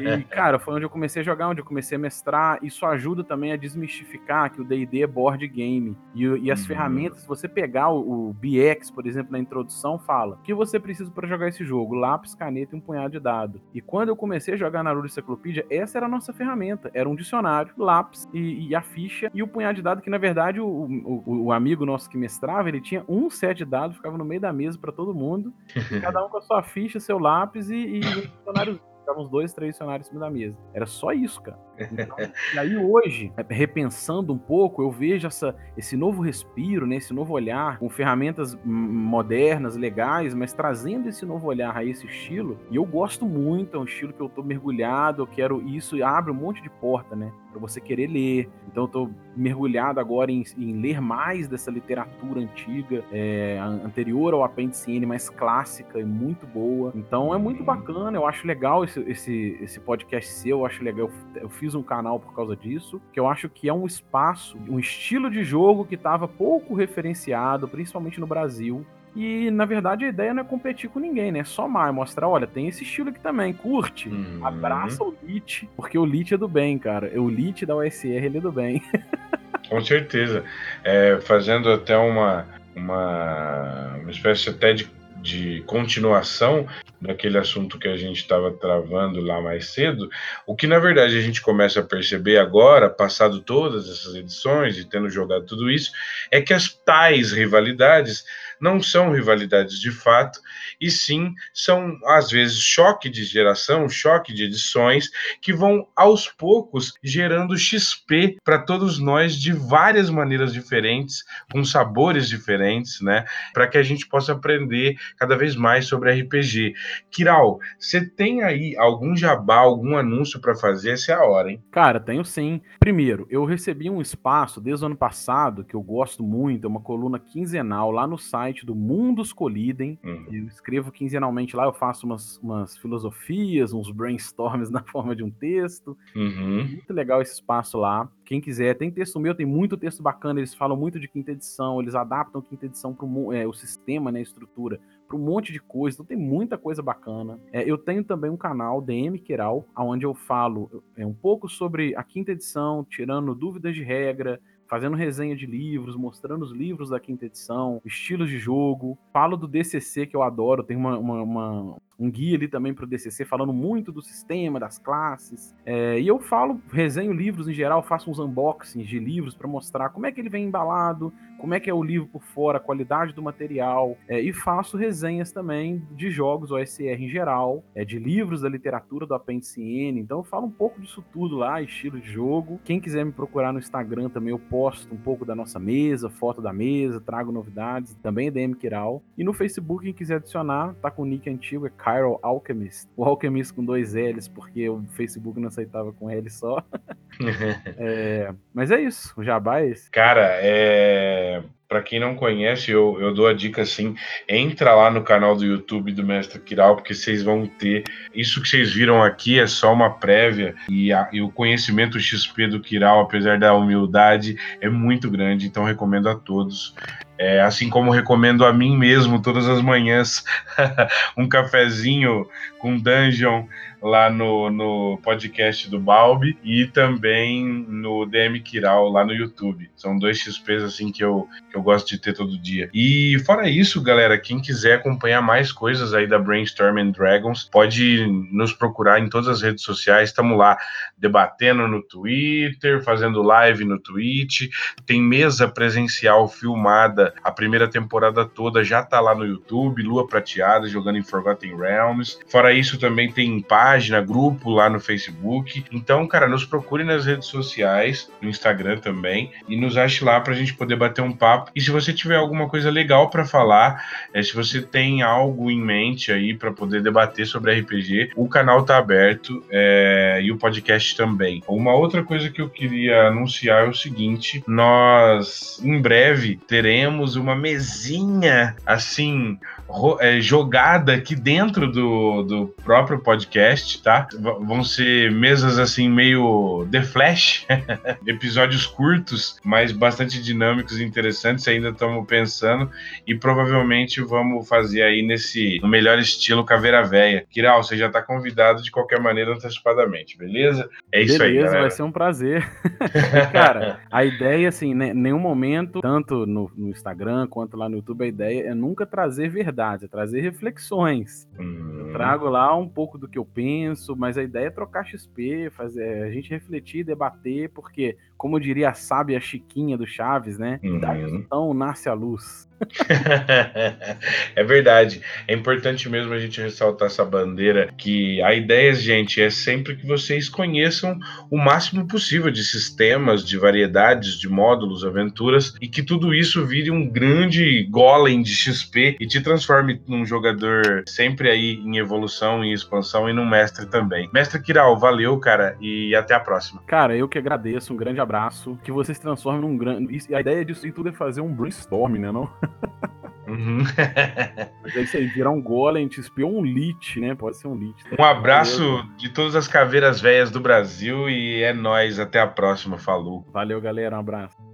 E, cara, foi onde eu comecei a jogar, onde eu comecei a mestrar. Isso ajuda também a desmistificar que o D&D é board game. E, e as Uhum. ferramentas, se você pegar o, o BX, por exemplo, na introdução, fala o que você precisa para jogar esse jogo? Lápis, caneta e um punhado de dado. E quando eu comecei a jogar na Rule Encyclopedia, essa era a nossa ferramenta. Era um dicionário, lápis e, e a ficha e o punhado de dado, que na verdade o, o, o amigo nosso que mestrava, ele tinha um set de dados, ficava no meio da mesa para todo mundo. [LAUGHS] Cada um com a sua ficha, seu lápis e, e um dicionário Ficavam uns dois, três dicionários em cima da mesa. Era só isso, cara. [LAUGHS] Então, e aí hoje, repensando um pouco, eu vejo essa, esse novo respiro, né, esse novo olhar, com ferramentas modernas, legais, mas trazendo esse novo olhar a esse estilo. E eu gosto muito, é um estilo que eu tô mergulhado, eu quero isso, e abre um monte de porta, né, para você querer ler. Então eu tô mergulhado agora em, em ler mais dessa literatura antiga, é, an- anterior ao apêndice N, mais clássica e muito boa. Então é muito bacana, eu acho legal esse, esse, esse podcast seu, eu acho legal. Eu, eu fiz um canal por causa disso, que eu acho que é um espaço, um estilo de jogo que estava pouco referenciado, principalmente no Brasil. E na verdade a ideia não é competir com ninguém, né? É somar, é mostrar, olha, tem esse estilo aqui também, curte. Uhum. Abraça o Lit, porque o Lit é do bem, cara. O Lit da USR, ele é do bem. [LAUGHS] Com certeza. É, fazendo até uma, uma, uma espécie até de, de continuação daquele assunto que a gente estava travando lá mais cedo, o que na verdade a gente começa a perceber agora, passado todas essas edições e tendo jogado tudo isso, é que as tais rivalidades não são rivalidades de fato, e sim são, às vezes, choque de geração, choque de edições, que vão aos poucos gerando XP para todos nós de várias maneiras diferentes, com sabores diferentes, né? Para que a gente possa aprender cada vez mais sobre RPG. Kiral, você tem aí algum jabá, algum anúncio para fazer? Essa é a hora, hein? Cara, tenho sim. Primeiro, eu recebi um espaço desde o ano passado, que eu gosto muito, é uma coluna quinzenal lá no site site do Mundos Colidem. Uhum. Eu escrevo quinzenalmente lá, eu faço umas, umas filosofias, uns brainstorms [LAUGHS] na forma de um texto. Uhum. Muito legal esse espaço lá. Quem quiser, tem texto meu, tem muito texto bacana. Eles falam muito de quinta edição, eles adaptam quinta edição para é, o sistema, né, a estrutura, para um monte de coisa. Então tem muita coisa bacana. É, eu tenho também um canal, DM Queral, onde eu falo é, um pouco sobre a quinta edição, tirando dúvidas de regra, fazendo resenha de livros, mostrando os livros da quinta edição, estilos de jogo. Falo do DCC, que eu adoro, tem uma, uma, uma um guia ali também para o DCC, falando muito do sistema, das classes. É, e eu falo, resenho livros em geral, faço uns unboxings de livros para mostrar como é que ele vem embalado, como é que é o livro por fora, a qualidade do material. É, e faço resenhas também de jogos OSR em geral, é, de livros da literatura do Apêndice N. Então eu falo um pouco disso tudo lá, estilo de jogo. Quem quiser me procurar no Instagram também, eu posto um pouco da nossa mesa, foto da mesa, trago novidades, também é DM Kiral. E no Facebook, quem quiser adicionar, tá com o nick antigo, é Chiral Alchemist. O Alchemist com dois L's, porque o Facebook não aceitava com L só. [LAUGHS] é, mas é isso, o jabá é esse. Cara, é para quem não conhece, eu, eu dou a dica assim: entra lá no canal do YouTube do Mestre Kiral, porque vocês vão ter. Isso que vocês viram aqui é só uma prévia, e, a, e o conhecimento XP do Kiral, apesar da humildade, é muito grande, então recomendo a todos. É, assim como recomendo a mim mesmo todas as manhãs [LAUGHS] um cafezinho com dungeon lá no, no podcast do Balbi e também no DM Kiral lá no YouTube. São dois XPs assim que eu, que eu gosto de ter todo dia. E fora isso, galera, quem quiser acompanhar mais coisas aí da Brainstorm and Dragons, pode nos procurar em todas as redes sociais. Estamos lá debatendo no Twitter, fazendo live no Twitch, tem mesa presencial filmada, a primeira temporada toda já tá lá no YouTube, Lua Prateada jogando em Forgotten Realms. Fora isso, também tem página grupo lá no Facebook. Então, cara, nos procure nas redes sociais, no Instagram também, e nos ache lá pra gente poder bater um papo. E se você tiver alguma coisa legal para falar, é, se você tem algo em mente aí para poder debater sobre RPG, o canal tá aberto é, e o podcast também. Uma outra coisa que eu queria anunciar é o seguinte: nós em breve teremos uma mesinha assim é, jogada aqui dentro do, do próprio podcast, tá? Vão ser mesas assim meio The Flash, [LAUGHS] episódios curtos, mas bastante dinâmicos e interessantes. Ainda estamos pensando e provavelmente vamos fazer aí nesse no melhor estilo Caveira Véia. Kiral, você já está convidado de qualquer maneira antecipadamente, beleza? É isso beleza, aí, Beleza, vai ser um prazer. [LAUGHS] Cara, a ideia assim, né, nenhum momento, tanto no, no Instagram quanto lá no YouTube, a ideia é nunca trazer verdade verdade, é trazer reflexões. Hum. Eu trago lá um pouco do que eu penso, mas a ideia é trocar XP, fazer a gente refletir, debater, porque, como diria a sábia Chiquinha do Chaves, né? Uhum. Então nasce a luz. [LAUGHS] é verdade. É importante mesmo a gente ressaltar essa bandeira que a ideia, gente, é sempre que vocês conheçam o máximo possível de sistemas, de variedades, de módulos, aventuras e que tudo isso vire um grande golem de XP e te transforme num jogador sempre aí em evolução e expansão e num mestre também. Mestre Kiral, valeu, cara, e até a próxima. Cara, eu que agradeço, um grande abraço, que você se transforme num grande... E a ideia disso tudo é fazer um brainstorm, né, não? Uhum. [LAUGHS] Mas é isso aí, virar um golem, te espiou um lit, né? Pode ser um lit. Um abraço Valeu. de todas as caveiras velhas do Brasil e é nós Até a próxima. Falou. Valeu, galera. Um abraço.